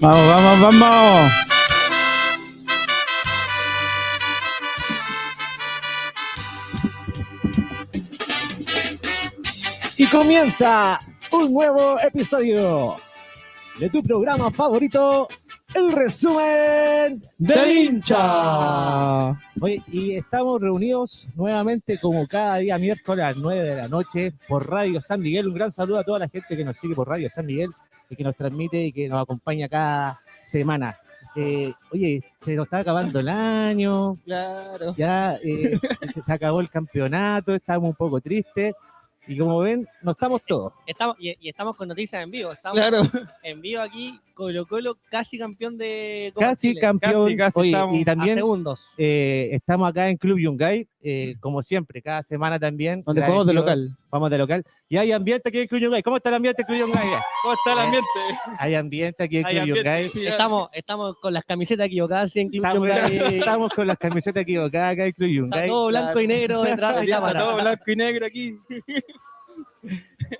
Vamos, vamos, vamos. Y comienza un nuevo episodio de tu programa favorito, el resumen del hincha. Y estamos reunidos nuevamente como cada día miércoles a las 9 de la noche por Radio San Miguel. Un gran saludo a toda la gente que nos sigue por Radio San Miguel y que nos transmite y que nos acompaña cada semana. Eh, oye, se nos está acabando el año, Claro. ya eh, se acabó el campeonato, estamos un poco tristes y como ven, no estamos todos. Estamos, y, y estamos con noticias en vivo. Estamos Claro. en vivo aquí. Colo Colo casi campeón de Copa Casi Chile. campeón. Casi, casi Oye, estamos y también segundos. eh, estamos acá en Club Yungay, eh, como siempre, cada semana también. Donde jugamos de local. Vamos de local. Y hay ambiente aquí en Club Yungay. ¿Cómo está el ambiente en Club Yungay? ¿Cómo está el ambiente? Hay ambiente aquí en Club. Yungay. Estamos, estamos con las camisetas equivocadas en Club Estamos, Yungay. estamos con las camisetas equivocadas acá en Club Está Yungay. todo blanco y negro detrás de está cámara. todo blanco y negro aquí.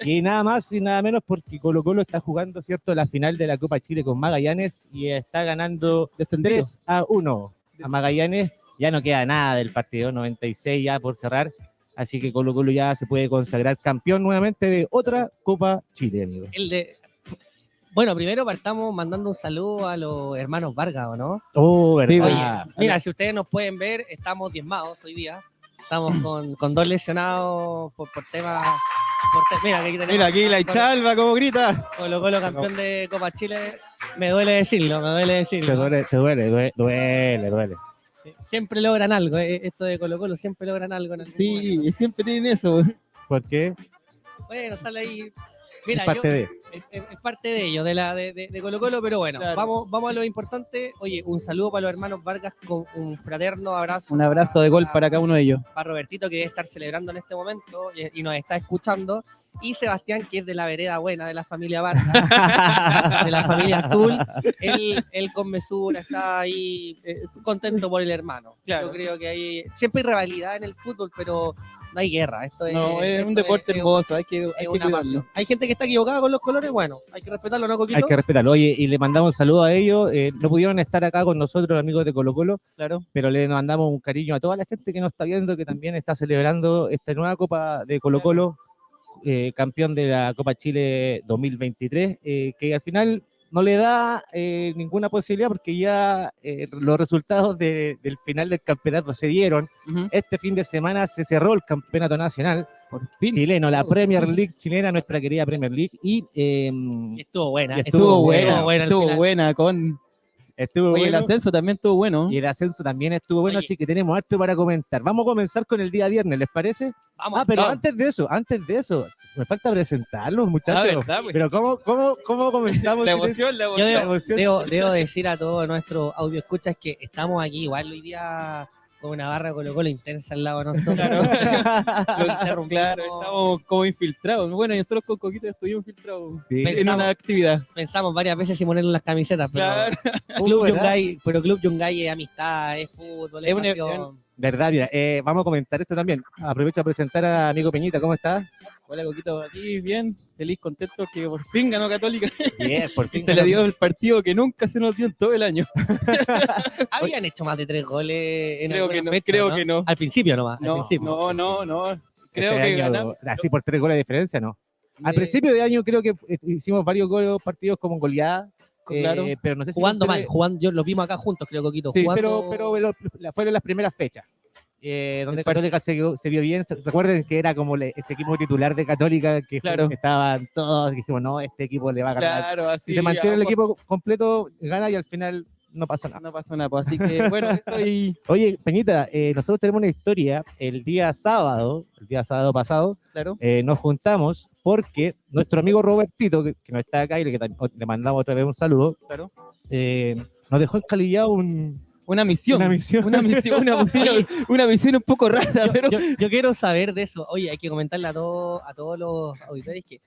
Y nada más y nada menos porque Colo Colo está jugando, ¿cierto?, la final de la Copa Chile con Magallanes y está ganando Descendido. 3 a 1 a Magallanes. Ya no queda nada del partido, 96 ya por cerrar. Así que Colo Colo ya se puede consagrar campeón nuevamente de otra Copa Chile, amigo. El de... Bueno, primero partamos mandando un saludo a los hermanos Vargas, ¿o no? Oh, verdad. Oye, mira, si ustedes nos pueden ver, estamos diezmados hoy día. Estamos con, con dos lesionados por, por temas. por te- mira, que aquí tenemos Mira aquí la Ichalva, como grita. Colo Colo campeón de Copa Chile. Me duele decirlo, me duele Te decirlo. duele, te duele, duele, duele, duele. Sí, Siempre logran algo, eh, esto de Colo Colo, siempre logran algo. En momento. Sí, y siempre tienen eso. ¿Por qué? Bueno, sale ahí. Mira, es parte yo- de. es, es- es parte de ello, de la de, de- de Colo Colo, pero bueno, Claro. vamos, vamos a lo importante. Oye, un saludo para los hermanos Vargas con un fraterno abrazo. Un abrazo de gol para cada uno de ellos. para Robertito que debe estar celebrando en este momento y, y nos está escuchando. Y Sebastián, que es de la vereda buena de la familia Vargas, de la familia Azul. Él, él con mesura está ahí eh, contento por el hermano. Claro. Yo creo que hay siempre hay rivalidad en el fútbol, pero no hay guerra. Esto es, No, es esto un deporte es- hermoso. Hay que, Es, hay que una cuidarlo. pasión. Hay gente que está equivocada con los colores, bueno, hay que respetarlo, ¿no, Coquito? Hay que respetarlo. Oye, y le mandamos un saludo a ellos. Eh, no pudieron estar acá con nosotros, amigos de Colo Colo, Claro. pero le mandamos un cariño a toda la gente que nos está viendo, que también está celebrando esta nueva Copa de Colo Colo, eh, campeón de la Copa Chile 2023, eh, que al final no le da eh, ninguna posibilidad porque ya eh, los resultados de- del final del campeonato se dieron. Este fin de semana se cerró el campeonato nacional Por fin. chileno, la Premier League chilena, nuestra querida Premier League, y eh, Y estuvo buena. Estuvo Estuvo buena, estuvo buena con. Estuvo Oye, el ascenso también estuvo bueno. Y el ascenso también estuvo bueno, Oye. así que tenemos harto para comentar. Vamos a comenzar con el día viernes, ¿les parece? Vamos, Ah, pero vamos. antes de eso, antes de eso, me falta presentarlos, muchachos. verdad, pues. Pero ¿cómo, cómo, cómo comenzamos? La emoción, la Yo emoción. debo, emoción. debo- debo decir a todos nuestros audio escuchas que estamos aquí igual hoy día con una barra Colo Colo intensa al lado de nosotros. Claro. Lo. Claro, estamos como infiltrados. Bueno, y nosotros con Coquito estuvimos infiltrados Sí. En una actividad. Pensamos varias veces si ponerle las camisetas, pero Claro. Club Uh. Yungay, pero Club Yungay es amistad, es fútbol, es, Es un- pasión. Verdad, mira, eh, vamos a comentar esto también. Aprovecho a presentar a amigo Peñita, ¿cómo estás? Hola, Coquito, aquí bien, feliz, contento que por fin ganó Católica Bien, por fin. se le dio el partido que nunca se nos dio en todo el año. Habían hecho más de tres goles en Creo que no, creo ¿no? que no. Al principio nomás, al No, principio. no, no, no. Creo Este que año, ganamos. Así por tres goles de diferencia, ¿no? Al Eh, principio de año creo que eh, hicimos varios goles, partidos como goleada, eh, Claro. pero no sé si Jugando mal, jugando, yo lo vimos acá juntos, creo, Coquito. Sí, jugando... pero, pero lo- fueron las primeras fechas. Eh, donde Católica se, vio- se vio bien. Recuerden que era como le- ese equipo titular de Católica que Claro. estaban todos, dijimos, no, este equipo le va a ganar. Claro, así. y se mantiene el equipo completo, gana y al final no pasa nada. No pasó nada, pues, así que bueno, estoy. Oye, Peñita, eh, nosotros tenemos una historia. El día sábado, el día sábado pasado, Claro. eh, nos juntamos porque nuestro amigo Robertito, que, que no está acá y le, le mandamos otra vez un saludo, Claro. nos dejó encalillado un, Una misión. Una misión. Una misión, una misión, Oye. una misión un poco rara, yo, pero. yo- yo quiero saber de eso. Oye, hay que comentarle a, todos a todos los auditores que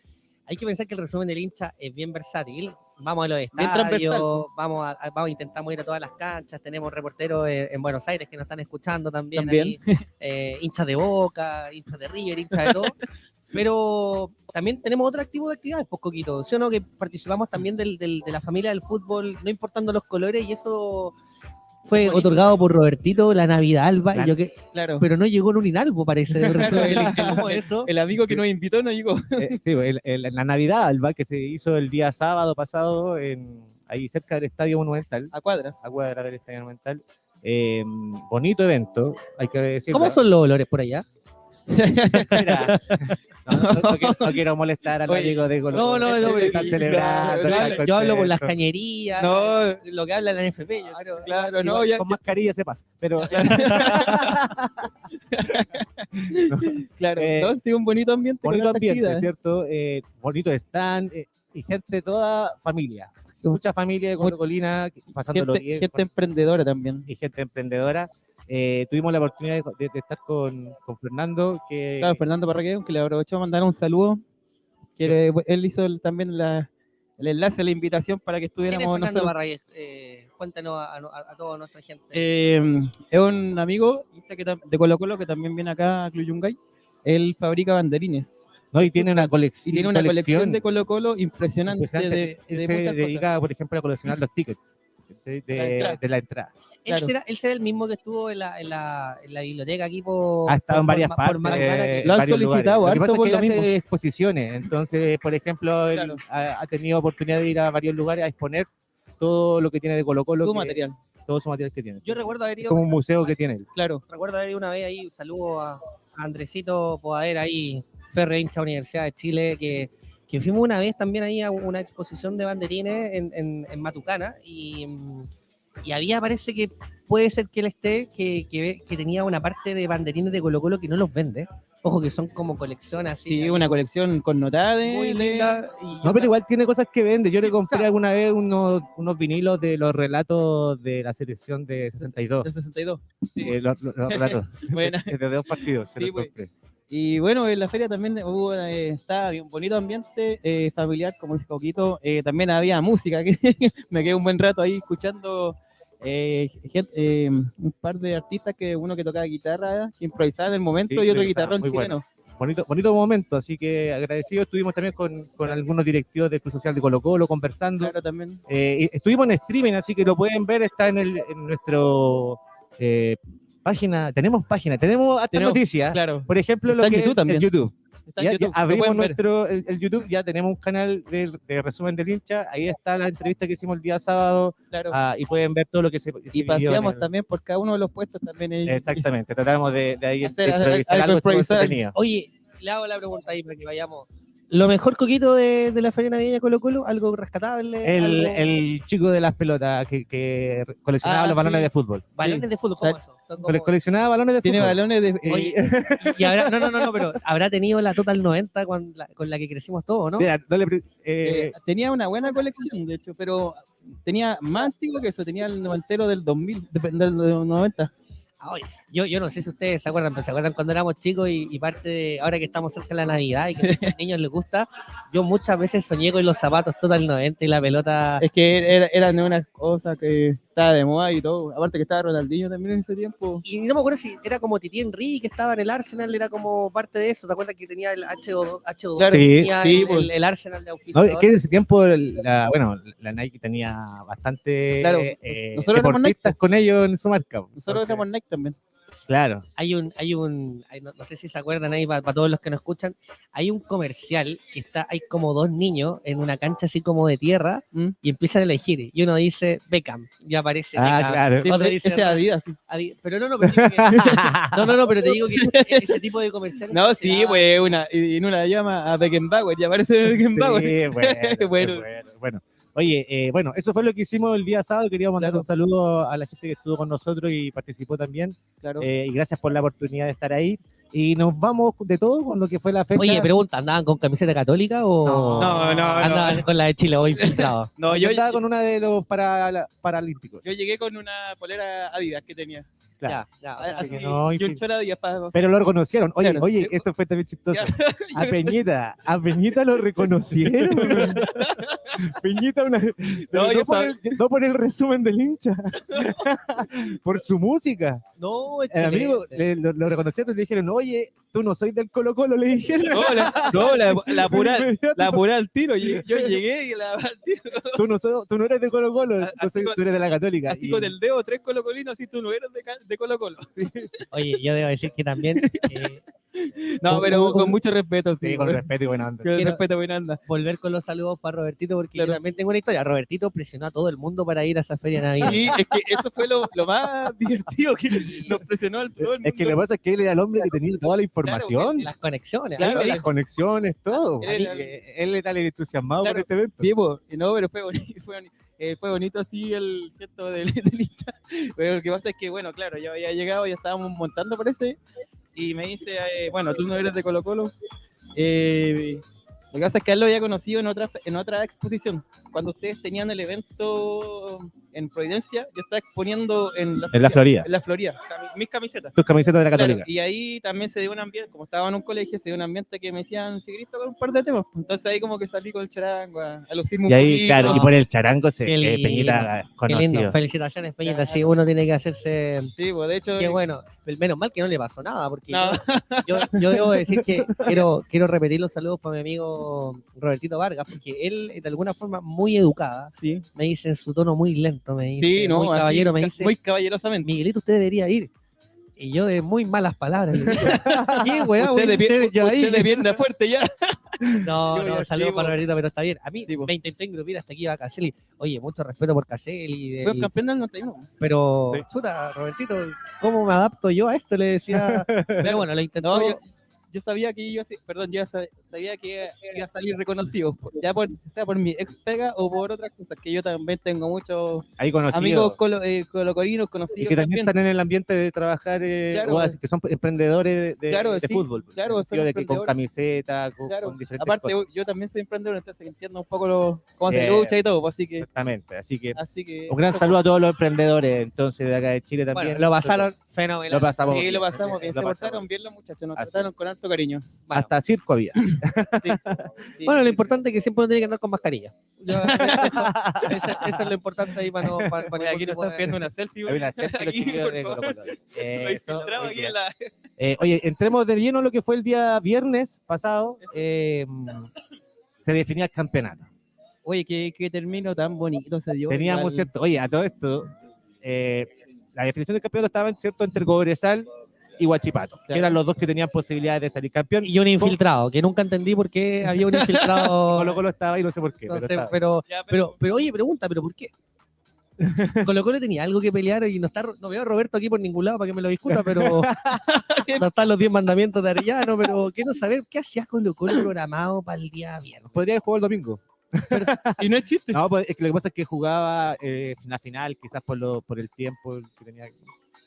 hay que pensar que el resumen del hincha es bien versátil. Vamos a los estadios, vamos a, vamos intentamos ir a todas las canchas, tenemos reporteros en, en Buenos Aires que nos están escuchando también, También. ahí, eh, hinchas de Boca, hinchas de River, hinchas de todo. Pero también tenemos otro activo de actividades, pues Coquito. ¿Sí o no? Que participamos también del, del- de la familia del fútbol, no importando los colores, y eso fue Bonito. otorgado por Robertito, la Navidad Alba, y Claro. yo que, Claro. pero no llegó en un inalbo, parece. de Claro, el- ¿Cómo eso? El amigo que nos invitó no llegó. Eh, sí, el- el- la Navidad Alba que se hizo el día sábado pasado en, ahí cerca del Estadio Monumental, A cuadras. a cuadra del Estadio Monumental. Eh, bonito evento, hay que decirlo. ¿Cómo son los olores por allá? Mira, no, no- no quiero, no quiero molestar al amigo de Colo no, no, no, están celebrando, claro, Yo, hablo- por las cañerías, No, lo que habla la NFP. Yo claro, Igual no, ya. con mascarilla se pasa, pero Claro, Eh, sí, un bonito ambiente. con bonito ambiente. ¿cierto? Eh, bonito stand eh, y gente toda familia, mucha familia de Colo Colina pasándolo Gente, bien, gente con- emprendedora también. y gente emprendedora. Eh, tuvimos la oportunidad de, de- de estar con, con Fernando, que Claro, Fernando Parraqueo, que le aprovecho a mandar un saludo. Que él- él hizo el- también la, el enlace, la invitación para que ¿Quién es estuviéramos Fernando nosotros. Barrayes? Eh, cuéntanos a, a- a toda nuestra gente. Eh, es un amigo de Colo Colo que también viene acá a Cluyungay. Él fabrica banderines no, y tiene una y colección. tiene una colección de Colo Colo impresionante, impresionante. de, Él de se muchas dedica, por ejemplo, a coleccionar los tickets ¿sí? La de, entrada. de la entrada. ¿Él, claro. será, él será el mismo que estuvo en la, en la, en la biblioteca aquí por. Ha estado en por- varias por- partes. por en Lo han solicitado lugares. Lo que harto pasa es lo que él hace exposiciones. Entonces, por ejemplo, él Claro. ha, ha tenido oportunidad de ir a varios lugares a exponer todo lo que tiene de Colo Colo. su que- material. Todo su material que tiene. Yo recuerdo haber Es ido. como un museo que tiene él. Claro. Recuerdo haber ido una vez ahí, un saludo a, a Andresito Poader ahí, Ferre hincha Universidad de Chile, que, que fuimos una vez también ahí a una exposición de banderines en, en, en Matucana y, mm, y había, parece que puede ser que él esté, que, que, ve- que tenía una parte de banderines de Colo Colo que no los vende. Ojo que son como colección así. Sí, una colección connotada de, muy linda. y No, pero igual tiene cosas que vende. Yo le compré alguna vez unos, unos vinilos de los relatos de la selección de 62. de 62. Sí. Eh, los, los- los relatos Buena. de dos partidos. se Sí, los pues. Y bueno, en la feria también hubo, eh, estaba bien bonito ambiente eh, familiar, como dice Coquito. Eh, también había música, que me quedé un buen rato ahí escuchando eh, gente- eh, un par de artistas, que uno que tocaba guitarra, que improvisaba en el momento, Sí, y otro guitarrón chileno. Bonito, bonito momento, así que agradecido. Estuvimos también con, con algunos directivos del Club Social de Colo Colo conversando. Claro, también. Eh, estuvimos en streaming, así que lo pueden ver, está en, el, en nuestro eh, página. Tenemos página, tenemos hasta Tenemos, noticias. Claro. Por ejemplo, lo Está que YouTube es también. el YouTube. Está en Ya, ya YouTube, abrimos nuestro el, el YouTube, ya tenemos un canal de, de resumen del hincha. Ahí está la entrevista que hicimos el día sábado Claro. ah, y pueden ver todo lo que se, se y paseamos el- también por cada uno de los puestos también. ahí. Exactamente, tratamos de, de ahí Hacer- improvisar algo algo. Oye, le hago la pregunta ahí para que vayamos. Lo mejor coquito de, de la Feria Navideña Colo Colo, algo rescatable. El, algo- el chico de las pelotas que, que coleccionaba Ah, los balones sí. de fútbol. balones de fútbol, ¿cómo como- Coleccionaba balones de Tiene fútbol. balones de. eh, Oye, y habrá, no, no, no, no, pero habrá tenido la Total 90 con la, con la que crecimos todos, ¿no? Mira, eh, eh, tenía una buena colección, de hecho, pero tenía más antiguo que eso, tenía el noventero del 2000, de- del, del 90. Ah, oye, yo, yo no sé si ustedes se acuerdan, pero se acuerdan cuando éramos chicos y, y parte de, ahora que estamos cerca de la Navidad y que a los niños les gusta, yo muchas veces soñé con los zapatos Total 90 y la pelota. Es que era, eran unas cosas que estaba de moda y todo. Aparte que estaba Ronaldinho también en ese tiempo. Y no me acuerdo si era como Titi Henry que estaba en el Arsenal, era como parte de eso. ¿Te acuerdas que tenía el HO2? HO2 Claro, tenía sí, el, pues. el- el Arsenal de no, auspiciador. es que en ese tiempo, la, bueno, la Nike tenía bastante Claro, eh, nosotros éramos deportistas con ellos en su marca. Nosotros éramos Nike también. Claro. hay un, hay un, hay- no, no sé si se acuerdan ahí para todos los que nos escuchan, hay un comercial que está, hay como dos niños en una cancha así como de tierra ¿Mm? y empiezan a elegir y uno dice Beckham y aparece Ah, Beckham. claro. Sí, Otro ese dice ese Adidas. sí. Adi- Pero no, no, pero que- no, no, no, pero te digo que ese tipo de comercial. No, sí, pues una, y en una la llama a Beckenbauer, y aparece Beckenbauer. Sí, bueno, qué Bueno. bueno, bueno. Oye, eh, bueno, eso fue lo que hicimos el día sábado. Quería mandar Claro. un saludo a la gente que estuvo con nosotros y participó también. Claro. Eh, y gracias por la oportunidad de estar ahí. Y nos vamos de todo con lo que fue la fecha. Oye, pregunta, ¿andaban con camiseta católica o No, no, andaban con la de Chile hoy filtrado? no, yo yo, estaba con una de los para, paralímpicos. yo llegué con una polera Adidas que tenía. Claro. Ya, ya. Así que que no, para. Pero lo reconocieron. Oye, Claro. oye, esto fue también chistoso. Ya. A Peñita, a Peñita lo reconocieron. Peñita, una, no, por el, no por el resumen del hincha, por su música. No, El amigo excelente. le- lo, lo reconocieron y le dijeron, oye, tú no soy del Colo Colo, le dijeron. No, la, no, la, la Inmediato, la al tiro. Yo, yo llegué y la al tiro. tú, no sos- tú no eres de Colo Colo, tú, soy- con- tú eres de la Católica. Así Y- con el dedo, tres colocolinos, así tú no eres de, de Colo Colo. Oye, yo debo decir que también eh, No, pero un- con mucho respeto, sí. Sí, con con respeto y buena onda. con respeto, buena onda. volver con los saludos para Robertito, porque Claro. yo también tengo una historia. Robertito presionó a todo el mundo para ir a esa feria navideña. Sí, es que eso fue lo, lo más divertido que nos presionó al todo el mundo. Es que lo que pasa es que él era el hombre que tenía toda la información, Las conexiones. Claro, las conexiones, todo. Él Él, el entusiasmado Claro. por este evento. Sí, po, no, pero fue bonito, fue, eh, fue bonito así el gesto del, del hincha. Pero lo que pasa es que, bueno, claro, ya había llegado, ya estábamos montando, parece, y me dice, eh, bueno, tú no eres de Colo Colo. Eh, lo que pasa es que él lo había conocido en otra, en otra exposición. Cuando ustedes tenían el evento en Providencia, yo estaba exponiendo en la, En la Florida. En la Florida, mis camisetas. Tus camisetas de la Claro, Católica. y ahí también se dio un ambiente, como estaba en un colegio, se dio un ambiente que me decían, si querés tocar un par de temas. pues, Entonces ahí como que salí con el charango a, a lucirme un Y ahí, poquito. claro, y por el charango se Qué eh, Peñita Qué lindo. conocido. Felicitaciones, Peñita. Claro. Sí, uno tiene que hacerse. Sí, pues de hecho, Qué bueno. Menos mal que no le pasó nada, porque No. yo, yo, yo debo decir que quiero, quiero repetir los saludos para mi amigo Robertito Vargas, porque él, de alguna forma muy educada, sí, me dice en su tono muy lento, me dice, sí, no, muy así, caballero, me dice, muy caballerosamente. Miguelito, usted debería ir. Y yo de muy malas palabras. le digo, ¿Qué, weá, usted, de a pier- usted de pierna fuerte ya. No, Yo no, saludos para. Robertito, pero está bien. A mí Sí, po. me intenté engrupir hasta aquí iba Caselli. Oye, mucho respeto por Caselli. del- Fue campeón del 91. Pero, Sí. chuta, Robertito, ¿cómo me adapto yo a esto? Le decía. Pero bueno, lo intentó. No, yo, yo sabía que iba a perdón, sa- sabía que iba a salir reconocido, ya por, sea por mi ex pega o por otras cosas, que yo también tengo muchos Ahí amigos colo, eh, colocorinos y conocidos que también también. están en el ambiente de trabajar, eh, Claro. o así, que son emprendedores de, Claro, de sí, fútbol. claro, son sentido de que con camiseta, con, Claro, con diferentes Aparte, cosas. yo también soy emprendedor, entonces entiendo un poco lo, cómo se Bien. lucha y todo, pues, así que, Exactamente. Así que así que un gran saludo a todos los emprendedores entonces de acá de Chile también. Bueno, lo pasaron fenomenal. Lo pasamos Sí, bien. lo pasamos bien, Lo se pasamos portaron bien los muchachos, nos Así trataron es. con alto cariño. Bueno, Hasta circo había. Sí, sí, bueno, lo sí. importante es que siempre uno tiene que andar con mascarilla. Yo- eso, eso es lo importante ahí para no. Para, para Oye, aquí nos están pidiendo una selfie. Hay una selfie los de. Colo Colo. Eso, aquí en la... Eh, oye, entremos de lleno lo que fue el día viernes pasado. eh, se definía el campeonato. Oye, qué, qué término tan bonito se dio. Teníamos, igual. cierto, oye, a todo esto, eh, la definición del campeonato estaba, cierto, entre Cobresal y Huachipato, que Claro. eran los dos que tenían posibilidades de salir campeón. Y un infiltrado, que nunca entendí por qué había un infiltrado. Colo Colo estaba ahí, no sé por qué. No pero sé, pero, Ya, pero, pero oye, pregunta, ¿pero por qué? Colo Colo tenía algo que pelear y no está no veo a Roberto aquí por ningún lado para que me lo discuta, pero no están los 10 mandamientos de Arellano, pero quiero saber qué hacías Colo Colo programado para el día viernes. Podría haber jugado el domingo. Y no es chiste. No, pues, es que lo que pasa es que jugaba eh, la final, quizás por, lo, por el tiempo que tenía.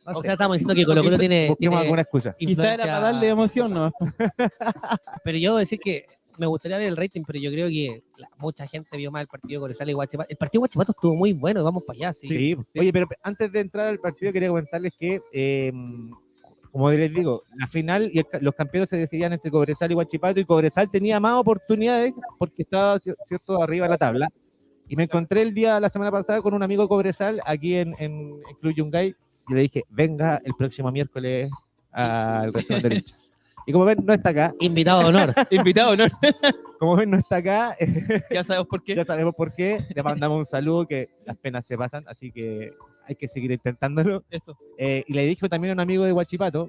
No O sé. sea, estamos diciendo que Colo Colo tiene, Busquemos tiene alguna excusa. Quizá era para darle emoción, ¿no? Pero yo debo decir que me gustaría ver el rating, pero yo creo que la- mucha gente vio más el partido Cobresal y Guachipato. El partido de Guachipato estuvo muy bueno, y vamos para allá, sí. Sí. Oye, pero antes de entrar al partido, quería comentarles que, eh, como les digo, la final y los campeones se decidían entre Cobresal y Huachipato, y Cobresal tenía más oportunidades porque estaba cier- cierto arriba de la tabla. Y me encontré el día, la semana pasada, con un amigo de Cobresal aquí en, en, Club Yungay, y le dije, venga el próximo miércoles al resumen del hincha. Y como ven, no está acá. Invitado de honor. Invitado, ¿no? Como ven, no está acá. Ya sabemos por qué. Ya sabemos por qué. Le mandamos un saludo que las penas se pasan, así que hay que seguir intentándolo. Eso. Eh, y le dije también a un amigo de Huachipato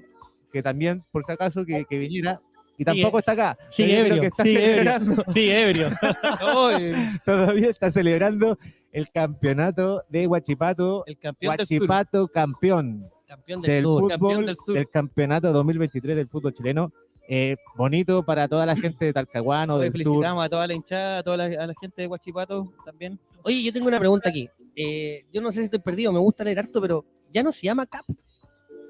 que también, por si acaso, que, que viniera. Y tampoco está acá. sigue ebrio, que está sigue ebrio. celebrando, todavía está celebrando el campeonato de Huachipato. el campeón. Huachipato campeón Campeón del del sur. fútbol, Campeón del sur. del campeonato 2023 del fútbol chileno. Eh, bonito para toda la gente de Talcahuano, Hoy del sur. felicitamos a toda la hinchada, a toda la, a la gente de Huachipato también. Oye, yo tengo una pregunta aquí. Eh, yo no sé si estoy perdido, me gusta leer harto, pero ya no se llama CAP.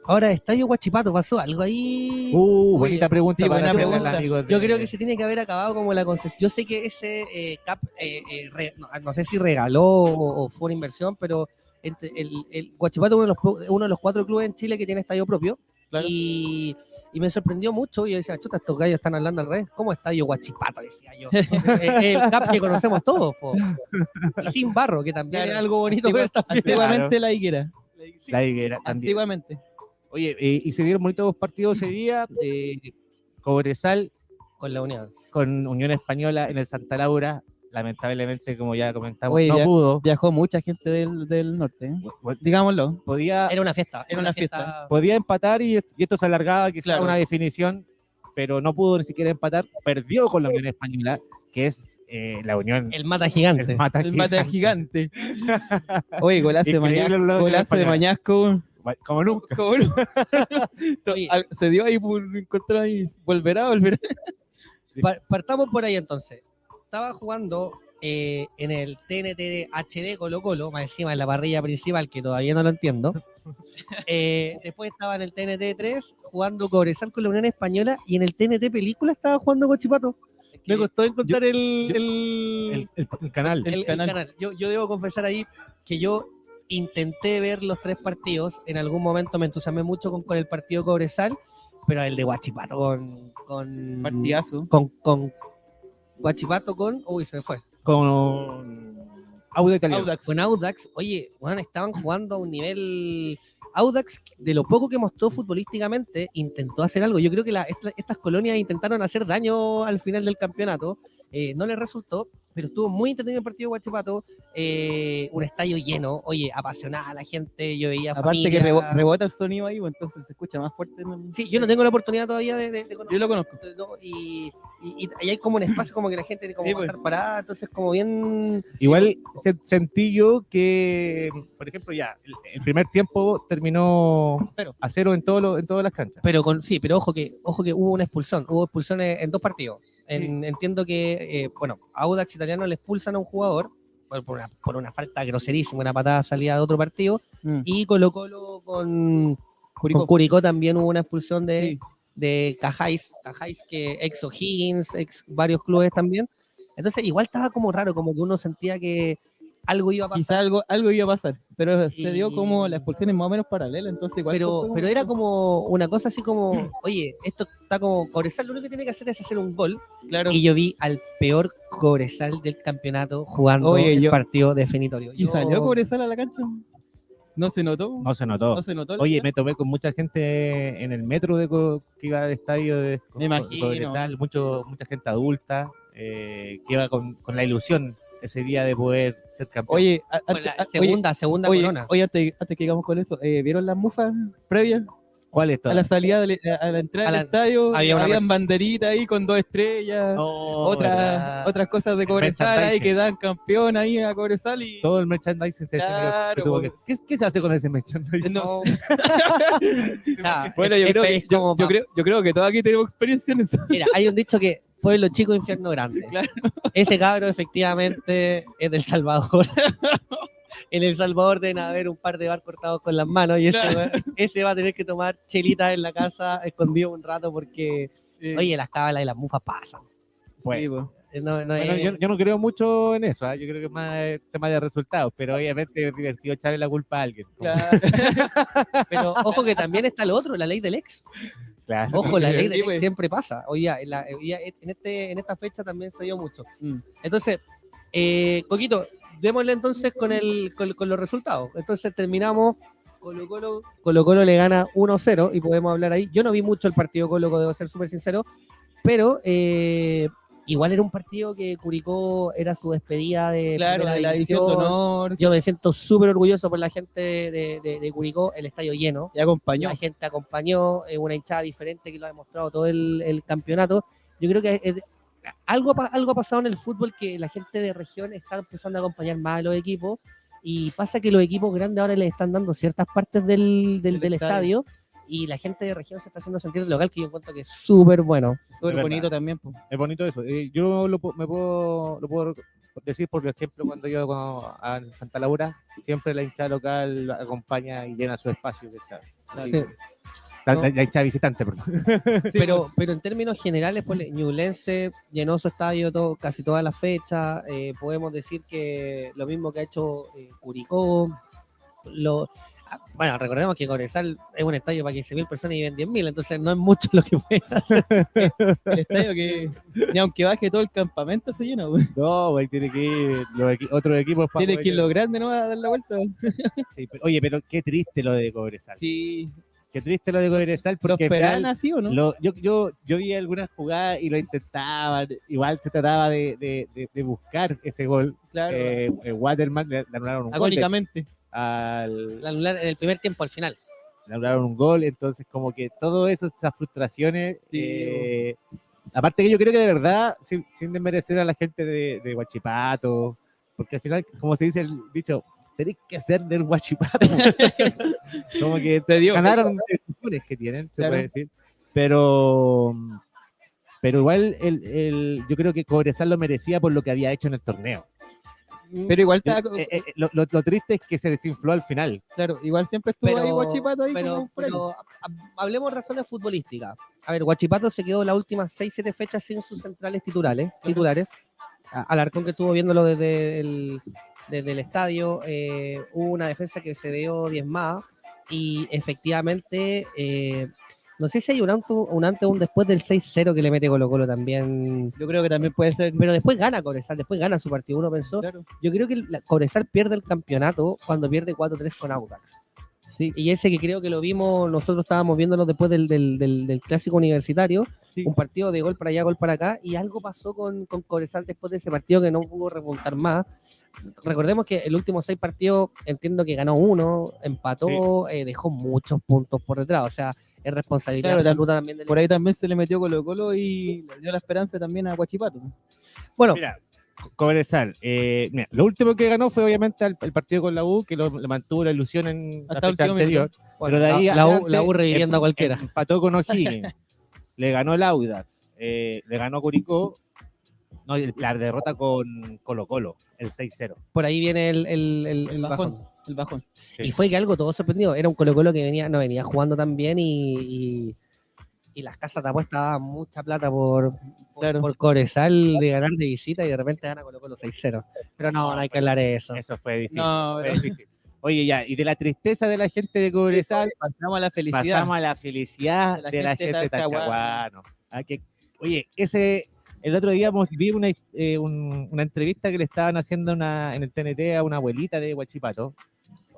Ahora, Estadio Guachipato, ¿pasó algo ahí? Uh, bonita pregunta sí, para pregunta. amigo Yo de- creo que se tiene que haber acabado como la concesión. Yo sé que ese eh, CAP, eh, eh, re- no, no sé si regaló o, o fue una inversión, pero entre el, el Guachipato es uno de, los, po- uno de los cuatro clubes en Chile que tiene estadio propio. Claro. Y, y me sorprendió mucho. Y yo decía, chuta, estos gallos están hablando al revés. ¿Cómo estadio Guachipato? Decía yo. Entonces, el CAP que conocemos todos. po. Y sin barro, que también Claro. es algo bonito. Antigua- antiguamente la higuera. La higuera también. Antiguamente. Oye, eh, y se dieron bonitos partidos ese día. Eh, Cobresal Con la unión. con Unión Española en el Santa Laura. Lamentablemente, como ya comentamos, Oye, no pudo. Viajó mucha gente del, del norte, ¿eh? Digámoslo. Podía, Era una fiesta. Era una fiesta. podía empatar y, y esto se alargaba quizás Claro. una definición, pero no pudo ni siquiera empatar. Perdió con la Unión Española, que es eh, la Unión. El mata gigante. el mata El gigante. gigante. Oye, golazo de Mañasco. Golazo de. Mañasco. Como nunca. Como Al- Se dio ahí por encontrar ahí. Volverá, volverá. Pa- partamos por ahí entonces. Estaba jugando eh, en el TNT HD Colo Colo, más encima en la parrilla principal, que todavía no lo entiendo. Eh, después estaba en el TNT 3 jugando Cobresal con la Unión Española y en el TNT Película estaba jugando Cochipato. Me costó encontrar el, yo- el, El, el- el canal. el- el canal. canal. Yo, yo debo confesar ahí que yo intenté ver los tres partidos. En algún momento me entusiasmé mucho con, con el partido Cobresal, pero el de Guachipato con. con Partidazo. con, con Guachipato con. Uy, se me fue. Con Italiano. Audax. Con Audax. Oye, bueno, estaban jugando a un nivel. Audax, de lo poco que mostró futbolísticamente, intentó hacer algo. Yo creo que la- esta- estas colonias intentaron hacer daño al final del campeonato. eh, no les resultó, pero estuvo muy entretenido el partido de Guachipato. eh, un estadio lleno, oye, apasionada la gente. Yo veía. Aparte que rebo- rebota el sonido ahí, pues, entonces se escucha más fuerte. en el- Sí, yo no tengo la oportunidad todavía de, de, de conocer. Yo lo conozco. ¿no? Y, y- y ahí hay como un espacio como que la gente como Sí, va a pues. estar parada, entonces como bien Igual se- sentí yo que, por ejemplo, ya, el, el primer tiempo terminó Cero. a cero en, todo lo- en todas las canchas. pero con sí, pero ojo que ojo que hubo una expulsión, hubo expulsiones en dos partidos. En- Entiendo que eh, bueno, Audax Italiano le expulsan a un jugador por, por una, por una falta groserísima, una patada salida de otro partido Mm. y Colo Colo con Curicó. con Curicó también hubo una expulsión de, Sí. De Cajáis, Cajáis que ex O'Higgins, ex varios clubes también. Entonces igual estaba como raro, como que uno sentía que algo iba a pasar. Quizá algo, algo iba a pasar, pero se dio como la expulsión es más o menos paralela, entonces igual. pero, pero era como una cosa así como, oye, esto está como Cobresal, lo único que tiene que hacer es hacer un gol. Claro. Y yo vi al peor Cobresal del campeonato jugando Oye, el yo- partido definitorio. ¿Y Yo- salió Cobresal a la cancha? ¿No se notó? No se notó. ¿No se notó? Oye, me tomé con mucha gente en el metro de Co- que iba al estadio de Co- Me imagino. Cobresal, mucho, mucha gente adulta eh, que iba con, con la ilusión ese día de poder ser campeón. Oye, a- a- oye, segunda, segunda oye, corona. oye, antes, antes que llegamos con eso, eh, ¿vieron las mufas previas ¿cuál es a la salida, de la- a la entrada A la- del estadio? había una Habían banderitas ahí con dos estrellas, Oh, otras, otras cosas de Cobresal ahí que dan campeón ahí a Cobresal y... Todo el merchandising se Claro, porque- que- ¿Qué, qué se hace con ese merchandising? No. Ah, Bueno, yo creo, que, yo, creo, yo creo que todos aquí tenemos experiencia en eso. Mira, hay un dicho que pueblo chico, infierno grande. Claro. Ese cabro efectivamente es del Salvador. en El Salvador deben haber un par de bar cortados con las manos y ese, Claro. va- ese va a tener que tomar chelita en la casa escondido un rato porque, oye, las cábalas y las mufas pasan. Bueno, Sí. Eh, No, no bueno, es- yo, yo no creo mucho en eso, ¿ah? yo creo que es más eh, tema de resultados, pero obviamente es divertido echarle la culpa a alguien. Claro. Pero ojo que también está lo otro, la ley del ex. Claro. Ojo, la ley Sí, del ex pues. siempre pasa. Hoy día, en, la- hoy día, en, este, en esta fecha también se dio mucho. Mm. Entonces, eh, Coquito, démosle entonces con, el, con, con los resultados. Entonces terminamos, Colo Colo, Colo Colo le gana 1-0 y podemos hablar ahí. Yo no vi mucho el partido Colo Colo, debo ser súper sincero, pero eh, igual era un partido que Curicó era su despedida de, Claro, de la edición de división. honor. Yo me siento súper orgulloso por la gente de, de- de Curicó, el estadio lleno. Y acompañó. La gente acompañó, eh, una hinchada diferente que lo ha demostrado todo el, el campeonato. Yo creo que algo, algo ha pasado en el fútbol que la gente de región está empezando a acompañar más a los equipos y pasa que los equipos grandes ahora les están dando ciertas partes del, del, estadio. estadio y la gente de región se está haciendo sentir el local que yo encuentro que es súper bueno. Súper bonito también. po. Es bonito eso. Eh, yo lo, me puedo, lo puedo decir por ejemplo cuando yo cuando- a Santa Laura, siempre la hinchada local acompaña y llena su espacio. Que está, Sí. La, No. la- la hinchada visitante, perdón. pero, pero en términos generales, pues, Ñublense llenó su estadio todo, casi todas las fechas. eh, podemos decir que lo mismo que ha hecho eh, Curicó. lo, ah, bueno, recordemos que Cobresal es un estadio para 15.000 personas y viven 10.000, entonces no es mucho lo que puede hacer. El estadio que, ni aunque baje todo el campamento, se llena. güey. No, güey, tiene que ir los equi- otros equipos para poder que ir ir. lo grande, ¿no? A dar la vuelta. Sí, pero- Oye, pero qué triste lo de Cobresal. Sí, Qué triste lo de Cobresal al final así o no. lo- yo, yo, yo vi algunas jugadas y lo intentaban. Igual se trataba de, de- de- de buscar ese gol. claro, Eh, Waterman le, le anularon un gol. agónicamente. al- La anular en el primer tiempo al final. le anularon un gol, entonces como que todo eso, esas frustraciones, Sí. eh, aparte que yo creo que de verdad, sin, sin desmerecer a la gente de, de Huachipato, porque al final, como se dice el dicho, tenéis que ser del Huachipato. como que Se dio. ganaron de cojones que tienen, se Claro. puede decir, pero... Pero igual el, el- yo creo que Cobresal lo merecía por lo que había hecho en el torneo. Pero igual está, Eh, eh, lo, lo- lo triste es que se desinfló al final. claro, igual siempre estuvo ahí Guachipato ahí pero, como pero, ha- hablemos razones futbolísticas. A ver, Guachipato se quedó las últimas 6-7 fechas sin sus centrales titulares. titulares. A- Alarcón que estuvo viéndolo desde el, desde el estadio, eh, hubo una defensa que se dio diezmada y efectivamente, eh, no sé si hay un antes, un antes o un después del 6-0 que le mete Colo Colo también. Yo creo que también puede ser. Pero después gana Cobresal, después gana su partido. Uno pensó, Claro. yo creo que el- la- Cobresal pierde el campeonato cuando pierde 4-3 con Audax. Sí, Y ese que creo que lo vimos, nosotros estábamos viéndolo después del, del, del- del clásico universitario, sí. un partido de gol para allá, gol para acá, y algo pasó con, con Cobresal después de ese partido que no pudo remontar más. Recordemos que el último seis partidos, entiendo que ganó uno, empató, eh, dejó muchos puntos por detrás, o sea, es responsabilidad Claro, absoluta también del Por ahí también se le metió Colo Colo y le dio la esperanza también a Guachipato. Bueno, Mira, Cobresal, eh, mira, lo último que ganó fue obviamente el, el partido con la U, que lo, le mantuvo la ilusión en Hasta la el fecha último anterior. bueno, pero de ahí la, la U, adelante, la U reviviendo a em- cualquiera. Empató con O'Higgins, le ganó el Audax, eh, le ganó Curicó, no, la derrota con Colo Colo, el 6-0. Por ahí viene el, el- el- el El bajón. bajón. El bajón. Sí. Y fue que algo todo sorprendido. Era un Colo Colo que venía, no venía jugando tan bien y, y, y las casas de apuestas daban mucha plata por, por, Claro. por Cobresal de ganar de visita y de repente gana Colo Colo 6-0. Pero no, no hay que hablar de eso. Eso fue difícil. No, fue pero- difícil. Oye, ya, y de la tristeza de la gente de Cobresal, Pasamos a la felicidad. pasamos a la felicidad De la de la gente de talcahuano. Ah, que- oye, ese, el otro día vi una, eh, un- una entrevista que le estaban haciendo una, en el TNT a una abuelita de Huachipato.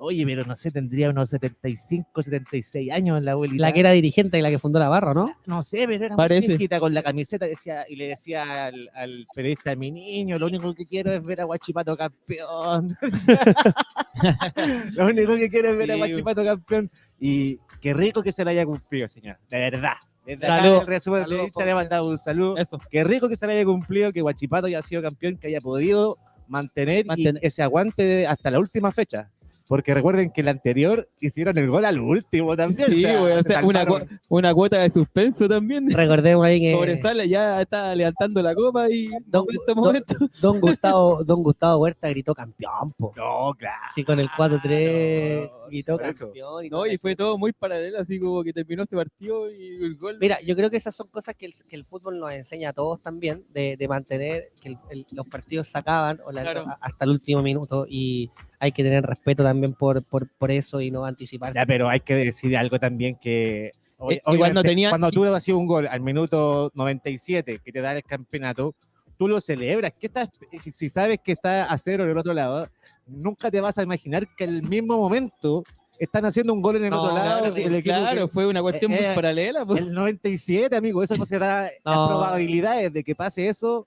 Oye, pero no sé, tendría unos 75, 76 años la abuelita. La que era dirigente y la que fundó la barra, ¿no? No sé, pero era Parece. muy viejita con la camiseta decía, y le decía al, al periodista, mi niño, lo único que quiero es ver a Guachipato campeón. lo único que quiero es ver a. Guachipato campeón. Y qué rico que se lo haya cumplido, señor. De verdad. Desde acá, Salud. el de le he mandado un saludo. Eso. Qué rico que se lo haya cumplido, que Guachipato haya sido campeón, que haya podido mantener, Mantener. y ese aguante hasta la última fecha. Porque recuerden que el anterior hicieron el gol al último también. Sí, güey, o se sea, una, cu- una cuota de suspenso también. Recordemos ahí que Cobresal ya está levantando la copa y Don- en este don- momento. Don Gustavo, Don Gustavo Huerta gritó campeón, po. No, claro. Sí, con el 4-3 no, gritó campeón. No, y fue todo muy paralelo, así como que terminó ese partido y el gol. Mira, yo creo que esas son cosas que el, que el fútbol nos enseña a todos también, de, de mantener que el- el- los partidos se acaban o la- Claro. a- hasta el último minuto y hay que tener respeto también por, por, por eso y no anticiparse. Ya, pero hay que decir algo también que. Eh, igual no obviamente, tenía- Cuando tú hacías un gol al minuto 97 que te da el campeonato, tú lo celebras. ¿Qué estás, si, si sabes que está a cero en el otro lado, nunca te vas a imaginar que en el mismo momento están haciendo un gol en el No, otro lado. Claro, el claro, que- fue una cuestión Eh, muy eh, paralela. pues. el 97, amigo, eso no se da. Las No. probabilidades de que pase eso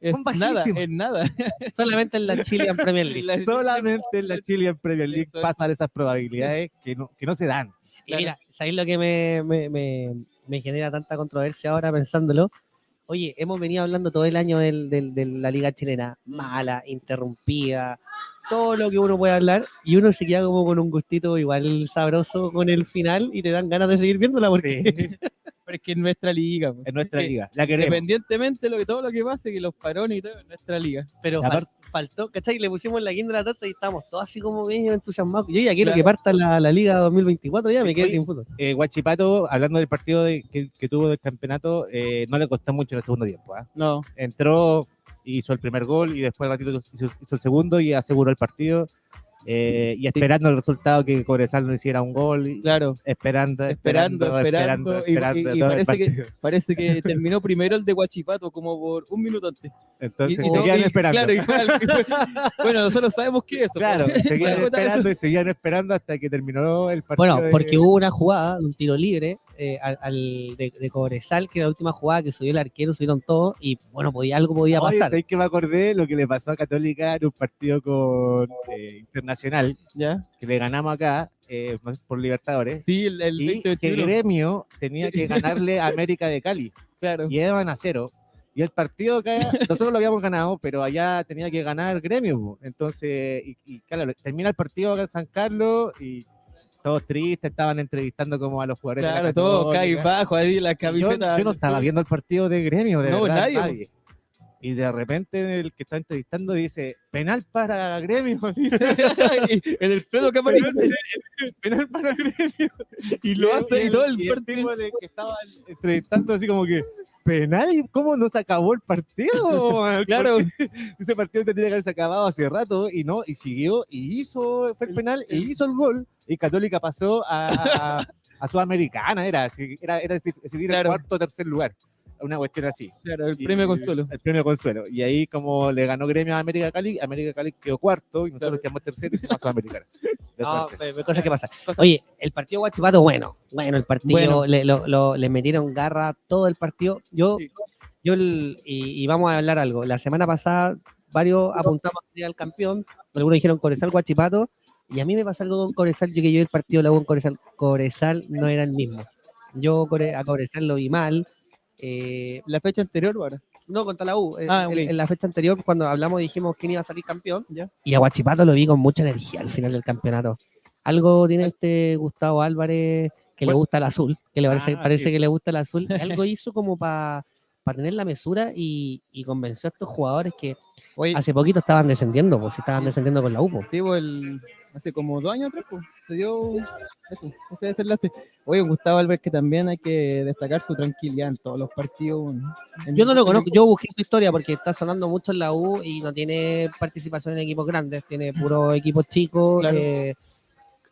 Es son nada, es nada. Solamente en la Chilean Premier League. La- solamente en la Chile Premier League pasan esas probabilidades que no, que no se dan. Y mira, ¿sabéis lo que me, me, me, me genera tanta controversia ahora pensándolo? Oye, hemos venido hablando todo el año del, del- de la liga chilena, mala, interrumpida, todo lo que uno puede hablar, y uno se queda como con un gustito igual sabroso con el final y te dan ganas de seguir viéndola porque Pero es que es nuestra liga. pues. En nuestra Es que liga. La queremos. Independientemente de lo que, todo lo que pase, que los parones y todo, es nuestra liga. pero fal- faltó, ¿cachai? Le pusimos la guinda de la torta y estamos todos así como medio entusiasmados. Yo ya quiero Claro. que parta la, la liga 2024, ya me quedé sin fútbol. eh, Guachipato, hablando del partido de- que, que tuvo del campeonato, eh, no le costó mucho en el segundo tiempo. ¿ah? No, Entró, hizo el primer gol y después ratito hizo, hizo el segundo y aseguró el partido. eh, y esperando el resultado que Cobresal no hiciera un gol, y Claro, esperando, Esperando, esperando, esperando, esperando, y- y- y parece que- parece que terminó primero el de Guachipato como por un minuto antes. Entonces Y- y seguían esperando. Claro, igual. bueno, nosotros sabemos que eso. Claro, pues. seguían esperando y seguían esperando hasta que terminó el partido. Bueno, de- porque hubo una jugada, un tiro libre eh, al, al- de, de Cobresal, que era la última jugada que subió el arquero, subieron todos y bueno, podía, algo podía Oye, pasar. ¿sabes que me acordé lo que le pasó a Católica en un partido con eh, Internacional, ¿Ya? que le ganamos acá eh, por Libertadores. Sí, el, el y 20 que Gremio tenía que ganarle a América de Cali. Claro. Y iban a cero. Y el partido acá, nosotros lo habíamos ganado, pero allá tenía que ganar Gremio. Entonces, y, y claro, termina el partido acá en San Carlos y todos tristes, estaban entrevistando como a los jugadores. de la Claro, todo Católica. cae bajo ahí la Y Yo, camiseta. yo no estaba viendo el partido de gremio, de No, verdad, nadie, nadie. Y de repente el que está entrevistando dice, penal para gremio. en el pleno camarín. penal, penal para gremio. Y lo hace y todo el y partido. tipo de que estaba entrevistando así como que, penal, ¿Y ¿cómo no se acabó el partido? Claro. Porque Ese partido tendría que haberse acabado hace rato y no, y siguió, y hizo, fue el penal, y hizo el gol, y Católica pasó a, a, Sudamericana, era, era, era decidir Claro. el cuarto o tercer lugar, una cuestión así. Claro, el Y- premio consuelo. El premio consuelo. Y ahí como le ganó gremio a América Cali, América Cali quedó cuarto y nosotros quedamos tercero y fuimos a Sudamericana. De No, cosas que pasan. Oye, el partido Guachipato, bueno, bueno, el partido, Bueno. Le, lo- lo- le metieron garra todo el partido. Yo, Sí. yo el- y, y vamos a hablar algo. La semana pasada, varios apuntamos al campeón, algunos dijeron Coresal Guachipato, y a mí me pasó algo con Coresal, yo que yo el partido la U con Coresal, Coresal no era el mismo. Yo a Coresal lo vi mal. Eh, La fecha anterior, ahora. no, contra la U. eh, Ah, en, la fecha anterior, cuando hablamos, dijimos quién iba a salir campeón. Ya. Y a Guachipato lo vi con mucha energía al final del campeonato. Algo tiene este Gustavo Álvarez que le gusta el azul, que le parece, Ah, parece sí. que le gusta el azul. Algo hizo como para tener la mesura y, y convenció a estos jugadores que Oye, hace poquito estaban descendiendo, pues estaban descendiendo con la U. pues. sí, pues, el- hace como dos años atrás, pues, se dio eso, ese desenlace. Oye, Gustavo Álvarez, que también hay que destacar su tranquilidad en todos los partidos. en- Yo no lo conozco, yo busqué su historia porque está sonando mucho en la U y no tiene participación en equipos grandes, tiene puro equipos chicos. Claro. eh,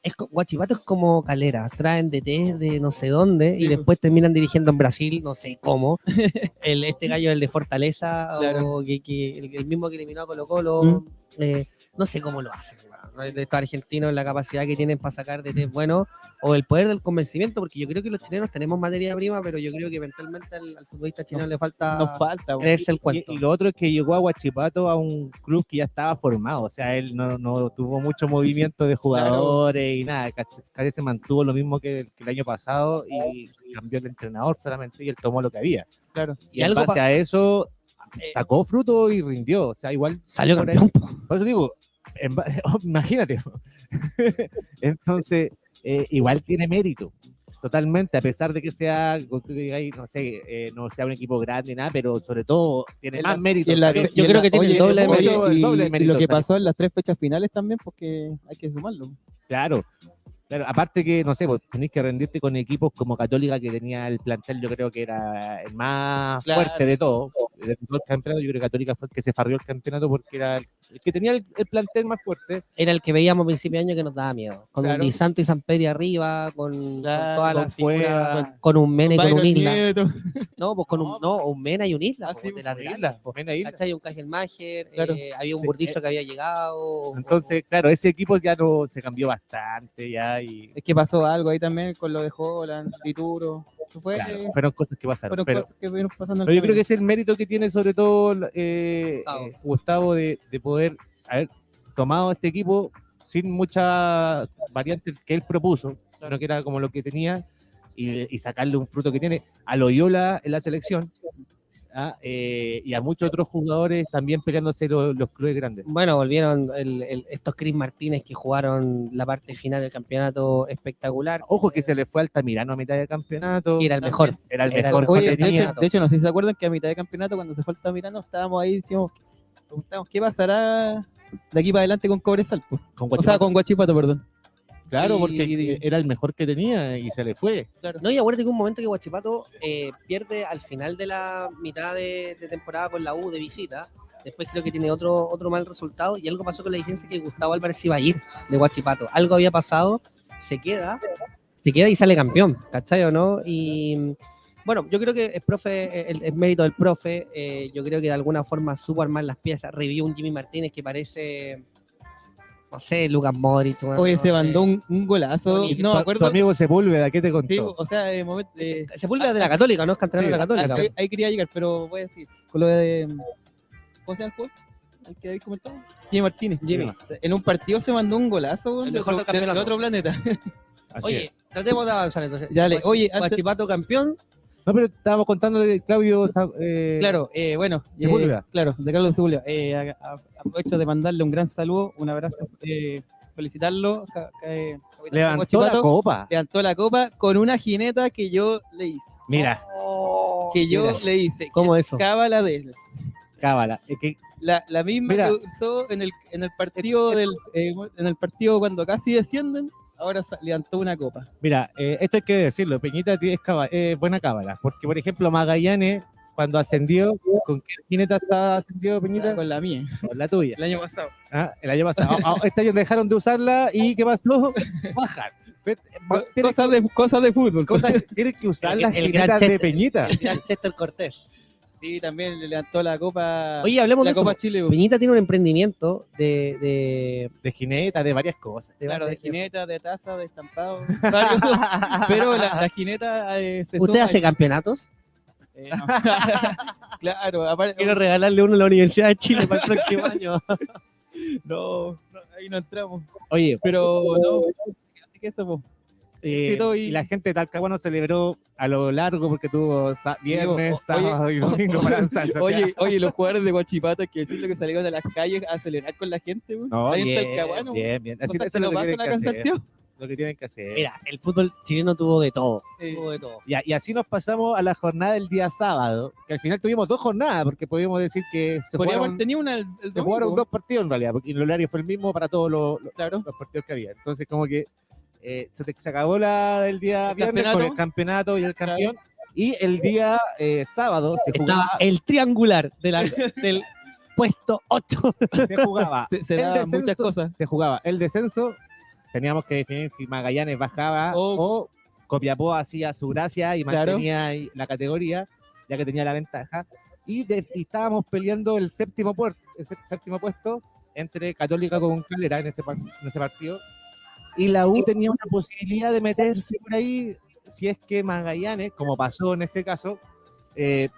es, Guachipato es como calera, traen DT de no sé dónde y Sí, después terminan dirigiendo en Brasil, no sé cómo. el, este gallo, el de Fortaleza, Claro. o que, que- el, el mismo que eliminó a Colo Colo, Mm. eh, no sé cómo lo hacen. De estos argentinos, la capacidad que tienen para sacar DT bueno, o el poder del convencimiento, porque yo creo que los chilenos tenemos materia prima, pero yo creo que mentalmente al, al futbolista chileno le falta Nos falta, creerse el Y, cuento. y lo otro es que llegó a Huachipato a un club que ya estaba formado, o sea, él no, no tuvo mucho movimiento de jugadores y nada, casi, casi se mantuvo lo mismo que, el- que el año pasado y cambió el entrenador solamente y él tomó lo que había. Claro. Y, Y en algo base a eso sacó fruto y rindió, o sea, igual Salió campeón. po. Por eso digo, en ba- imagínate. Entonces, eh, igual tiene mérito. Totalmente, a pesar de que sea, no sé, eh, no sea un equipo grande, nada, pero sobre todo tiene En más mérito. y yo y creo la- que tiene el doble de mérito, el y- doble de y mérito, lo que pasó en las tres fechas finales también, porque hay que sumarlo. Claro. Claro, aparte que, no sé, pues tenéis que rendirte con equipos como Católica, que tenía el plantel, yo creo que era el más Claro. fuerte de todo, de todo el campeonato. Yo creo que Católica fue el que se farrió el campeonato porque era el, que tenía el, el plantel más fuerte. Era el que veíamos a principio de año que nos daba miedo. Con Claro. un Di Santo y Samperi arriba, con, con Claro, todas con las figuras, con, con un Mena y con un Isla. Nieto. No, pues con un, no, un Mena y un Isla, Ah, po, sí, de pues, laterales, Isla, ven ahí. ¿Cachai? Un Cajelmacher, Claro. eh, había un Sí, Burdizo eh, que había llegado. Entonces, claro, ese equipo ya no se cambió bastante ya y Es que pasó algo ahí también con lo de Holland, Dituro. Eso Fue, claro, fueron cosas que pasaron. fueron Pero, cosas que fueron pasando en pero el yo creo que es el mérito que tiene sobre todo eh, Gustavo. eh, Gustavo de, de poder haber tomado este equipo sin muchas variantes que él propuso, sino que era como lo que tenía y, y sacarle un fruto que tiene a Loyola en la selección ¿ah? Eh, y a muchos otros jugadores también peleándose los, los clubes grandes. Bueno, volvieron el- el- estos Chris Martínez que jugaron la parte final del campeonato espectacular. Ojo que se le fue Altamirano a mitad de campeonato. Y era el mejor. Era el Era el mejor que Oye, de tenía. hecho, de hecho, no sé si se acuerdan que a mitad de campeonato, cuando se falta Mirano, estábamos ahí y decíamos, preguntamos, ¿qué pasará de aquí para adelante con Cobresal? Con O sea, con Guachipato, perdón. Claro, y- porque y- era el mejor que tenía y se le fue. No, y acuérdate que un momento que Guachipato eh, pierde al final de la mitad de, de temporada con la U de visita, Después creo que tiene otro, otro mal resultado y algo pasó con la dirigencia que Gustavo Álvarez iba a ir de Guachipato. Algo había pasado, se queda, se queda y sale campeón, ¿cachai o no? Y bueno, yo creo que el profe, el, el mérito del profe, eh, yo creo que de alguna forma supo armar las piezas, revivió un Jimmy Martínez que parece, no sé, Lucas Modric. bueno, Oye, se mandó un, un golazo. No tu- me acuerdo. Tu amigo Sepúlveda, ¿qué te contó? Sí, o sea, de momento. eh, Sepúlveda de la Católica, ¿no? Es canterano Sí, de la Católica. ahí, ahí quería llegar, pero voy a decir, con lo de. ¿Cómo se llama el juego? Que habéis comentado. Jimmy Martínez. Jimmy. En un partido se mandó un golazo El de, mejor de- otro planeta. Así Oye, es. tratemos de avanzar entonces. Dale, oye, Guachipato campeón. No, pero estábamos contando de Claudio. Eh, Claro, eh, bueno, eh, claro, de Carlos Sepúlveda. Eh, aprovecho de mandarle un gran saludo, un abrazo, eh, felicitarlo. ca- ca- eh, Levantó la copa. levantó la copa con una jineta que yo le hice. Mira, Que yo Mira. le hice. ¿Cómo eso? es Cábala de él. cábala. Es que La, la misma Mira. que usó en el, en el partido del eh, en el partido cuando casi descienden, ahora levantó una copa. Mira, eh, esto hay que decirlo, Peñita tiene- es caba- eh, buena cábala, porque por ejemplo Magallanes cuando ascendió, ¿con qué jineta estaba ascendido Peñita? Con la mía, Con la tuya. el año pasado. Ah, el año pasado. Ah, ah, este año dejaron de usarla y ¿qué pasó? Bajan. Cosas de, cosas de fútbol. cosas- tienes que usar El- las el jinetas gran de. Peñita. El Chester Cortés. Sí, también le levantó la copa. Oye, hablemos la de eso. Copa Chile. po. Peñita tiene un emprendimiento de, de- De jineta, de varias cosas. Claro, de jineta, de taza, de estampado. varios. Pero la, la jineta eh, se ¿Usted suma hace y- campeonatos? eh, no. claro, aparte. Quiero regalarle uno a la Universidad de Chile para el próximo año. No, no, ahí no entramos. Oye, Pero no, así que eso, po. Eh, y... y- la gente de Talcahuano celebró a lo largo porque tuvo viernes, sábado y domingo para lanzarse. Oye, oye, los jugadores de Guachipata que decirlo que salieron de las calles a celebrar con la gente, no, bien, Talcahuano, bien, bien. Así, eso es lo que tienen que hacer. Lo que tienen que hacer. Mira, el fútbol chileno tuvo de todo. Tuvo de todo. Y, a- y así nos pasamos a la jornada del día sábado, que al final tuvimos dos jornadas, porque podríamos decir que se Podríamos jugaron, haber tenido una el, el se jugaron dos partidos en realidad, porque el horario fue el mismo para todos los, los- Claro. los partidos que había. Entonces, como que eh, se, te- se acabó la del día El viernes con campeonato. el campeonato y el campeón. Y el día eh, sábado se Estaba jugaba, el triangular de la- del puesto 8. se jugaba Se, se el daban muchas descenso- cosas. se jugaba el descenso, teníamos que definir si Magallanes bajaba O- o, Copiapó hacía su gracia y Claro. mantenía ahí la categoría, ya que tenía la ventaja. Y, de- y estábamos peleando el séptimo, puer- el sé- séptimo puesto entre Católica con Calera en ese, par- en ese partido. Y la U tenía una posibilidad de meterse por ahí si es que Magallanes, como pasó en este caso, eh,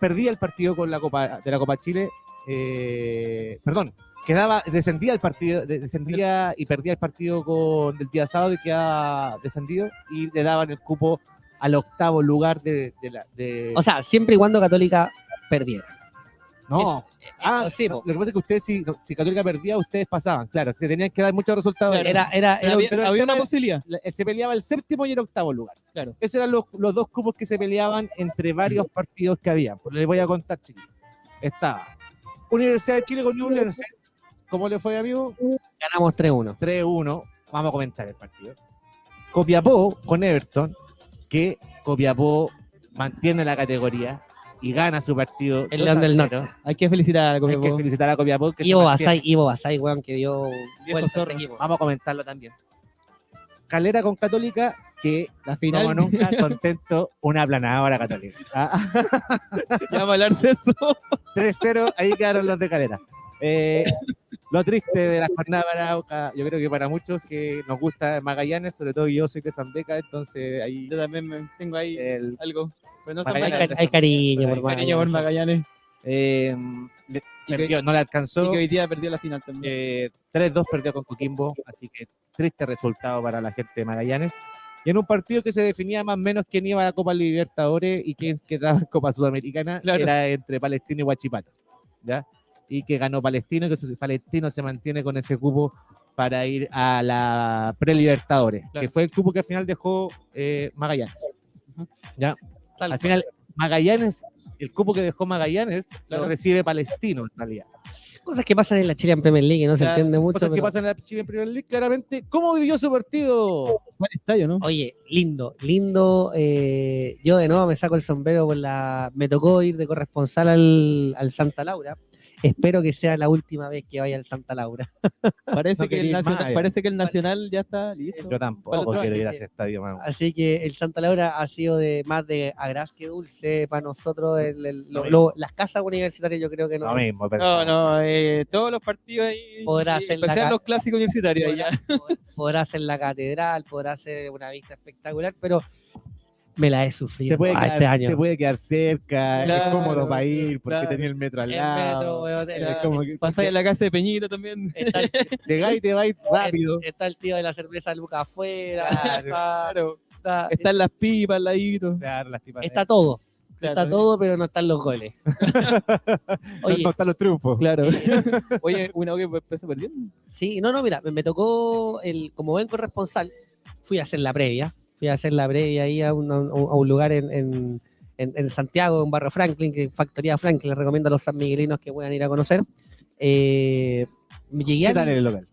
perdía el partido con la Copa de la Copa Chile, eh, perdón, quedaba, descendía el partido, de- descendía y perdía el partido con del día sábado y quedaba descendido y le daban el cupo al octavo lugar de, de la de, O sea, siempre y cuando Católica perdiera. no ah sí, lo que pasa es que ustedes si, si Católica perdía ustedes pasaban claro se tenían que dar muchos resultados Claro. Era, era, era- había pero una posibilidad. La- se peleaba el séptimo y el octavo lugar Claro. esos eran los, los dos cupos que se peleaban entre varios partidos que había pues les voy a contar chiquillos estaba Universidad de Chile con Ñublense ¿cómo le fue amigo? ganamos 3-1. 3-1. Vamos a comentar el partido. Copiapó con Everton, que Copiapó mantiene la categoría y gana su partido. El 2 León del 0. Norte. Hay que felicitar a Hay que Copiapó. felicitar a Copiapó. Que se Ivo. Basay, Ivo Basay, weón, que dio Viejo vuelta. Vamos a comentarlo también. Calera con Católica, que La como final. nunca contento, una aplanadora Católica. Ah, ya vamos a hablar de eso. 3-0, ahí quedaron los de Calera. Eh, lo triste de la jornada para Arauca, yo creo que para muchos que nos gusta Magallanes, sobre todo yo soy de San Beca, entonces ahí Yo también me- tengo ahí el, algo. Pero no Hay, hay cariño, por Magallanes. Cariño por Magallanes. eh, le- Y que- perdió, no le Y alcanzó. que hoy día perdió la final también. eh, 3-2 perdió con Coquimbo, así que triste resultado para la gente de Magallanes. Y en un partido que se definía más o menos quién iba a la Copa Libertadores y quién quedaba en Copa Sudamericana, Claro. era entre Palestino y Huachipato. ¿ya? Y que ganó Palestino, que Palestino se mantiene con ese cupo para ir a la Prelibertadores, Claro. que fue el cupo que al final dejó eh, Magallanes. ¿ya? Tal Al final, Magallanes, el cupo que dejó Magallanes, Claro. lo recibe Palestino en realidad. cosas que pasan en la Chilean Premier League, no se entiende mucho. Cosas que pasan en la Chile Premier League, claramente. ¿Cómo vivió su partido? Buen estadio, ¿no? Oye, lindo, lindo. eh, yo de nuevo me saco el sombrero por la. Me tocó ir de corresponsal al, al Santa Laura. Espero que sea la última vez que vaya al Santa Laura. Parece, No que el nacional, más parece que el Nacional ya está listo. Yo tampoco quiero ir a ese estadio, man. Así que el Santa Laura ha sido de más de agraz que dulce para nosotros. el- el- lo- Lo las casas universitarias, yo creo que no. Lo mismo, pero. No, no, eh, todos los partidos ahí. Podrá la ca- los clásicos universitarios. podrá, ya. podrá ser la catedral, podrá ser una vista espectacular, pero me la he sufrido Te puede, ah, quedar, este año. te puede quedar cerca, es cómodo para ir, porque claro. tenía el metro al El lado. metro, weón, es la- como que Pasáis a la casa de Peñita también. llegáis y te vais rápido. está el tío de la cerveza Luca afuera, Claro. está, Claro. está- Están las pipas al ladito. Claro, las tipas- está todo, Claro. está todo, pero no están los goles. Oye, no están los triunfos. Claro. Oye, una vez que empezó perdiendo. Sí, no, no, mira, me, me tocó, el, como buen corresponsal, fui a hacer la previa, fui a hacer la previa ahí a un, a un- lugar en, en- en- Santiago, en Barrio Franklin, que Factoría Franklin, les recomiendo a los sanmiguelinos que puedan ir a conocer. Eh, llegué ¿Qué al- tal en el local?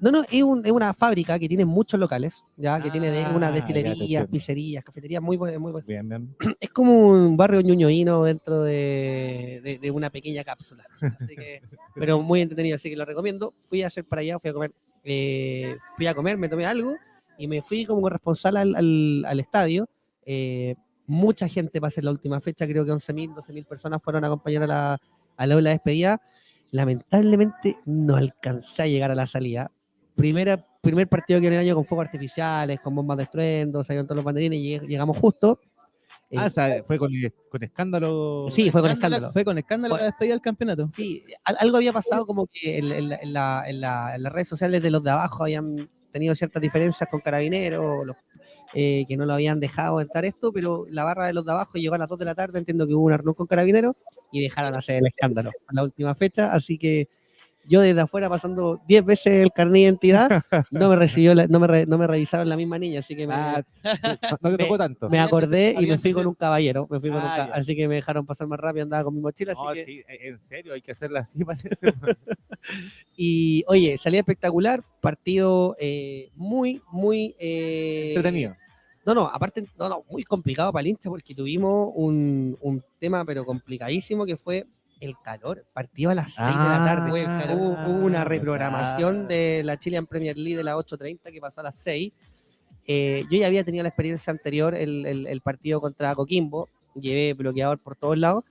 No, no, es, un- es una fábrica que tiene muchos locales, ya, que tiene de, Ah, unas destilerías, pizzerías, cafeterías muy buenas, muy buenas. Bien, bien. Es como un barrio ñuñoíno dentro de, de- de una pequeña cápsula. Así que, pero muy entretenido, así que lo recomiendo. Fui a hacer para allá, fui a comer, eh, fui a comer, me tomé algo y me fui como corresponsal al, al- al estadio. Eh, mucha gente para hacer la última fecha, creo que 11.000, 12.000 personas fueron a acompañar a la, a la ola de despedida. Lamentablemente no alcancé a llegar a la salida. Primera, primer partido que en el año con fuegos artificiales, con bombas de estruendo, salieron todos los banderines y lleg- llegamos justo. Eh, Ah, o sea, fue con, con escándalo. Sí, fue con escándalo. Fue con escándalo la despedida del campeonato. Sí, al- algo había pasado como que en, en la- en la- en la- en las redes sociales de los de abajo habían tenido ciertas diferencias con carabineros, los- eh, que no lo habían dejado entrar esto, pero la barra de los de abajo llegó a las 2 de la tarde, entiendo que hubo un arnón con carabineros y dejaron hacer el escándalo en la última fecha, así que yo desde afuera pasando 10 veces el carnet de identidad, no me recibió, la- no, me re- no me revisaron la misma niña, así que me, Ah, no, no te tocó tanto. me acordé y me fui con un caballero, me fui con un Ah, ca- ya. así que me dejaron pasar más rápido, andaba con mi mochila, así No, que... sí, en serio, hay que hacerla así, parece. Y oye, salía espectacular, partido eh, muy, muy... eh, Entretenido. No, no, aparte, no, no, muy complicado para el hincha porque tuvimos un, un tema, pero complicadísimo, que fue el calor. Partido a las 6 de la tarde. fue el calor. Hubo, una Ah, reprogramación de la Chilean Premier League de las 8.30 que pasó a las 6. Eh, yo ya había tenido la experiencia anterior, el, el- el partido contra Coquimbo, llevé bloqueador por todos lados,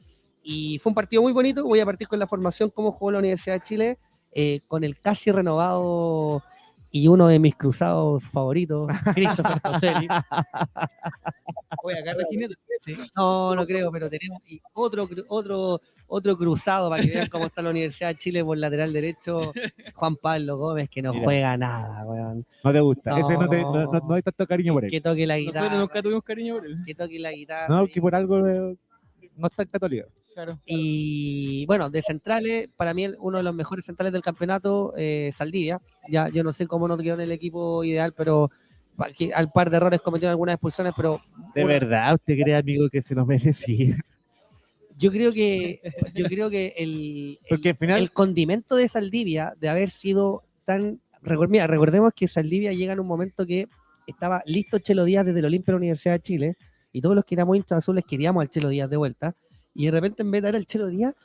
y fue un partido muy bonito. Voy a partir con la formación, cómo jugó la Universidad de Chile, eh, con el casi renovado y uno de mis cruzados favoritos, Christopher Toselli. Acá. Sí. No, no creo, pero tenemos y otro, otro, otro cruzado para que vean cómo está la Universidad de Chile por lateral derecho, Juan Pablo Gómez, que no Mira. juega nada, weón. No te gusta. Ese no, te, no, no- No. no hay tanto cariño por él. Que toque la Nosotros guitarra, nunca tuvimos cariño por él. que toque la guitarra. No, que por algo eh, no está en católica. Claro. Y bueno, de centrales, para mí el- uno de los mejores centrales del campeonato, eh, Saldivia. Ya, yo no sé cómo no quedó en el equipo ideal, pero al par de errores cometió algunas expulsiones, pero De Una- verdad, ¿usted cree, amigo, que se lo merecía? yo creo que yo creo que el, el- Porque al final, el condimento de Saldivia, de haber sido tan. Mira, recordemos que Saldivia llega en un momento que estaba listo Chelo Díaz desde el Olimpia de la Universidad de Chile y todos los que éramos hinchas azules queríamos al Chelo Díaz de vuelta. Y de repente, en vez de dar al Chelo Díaz,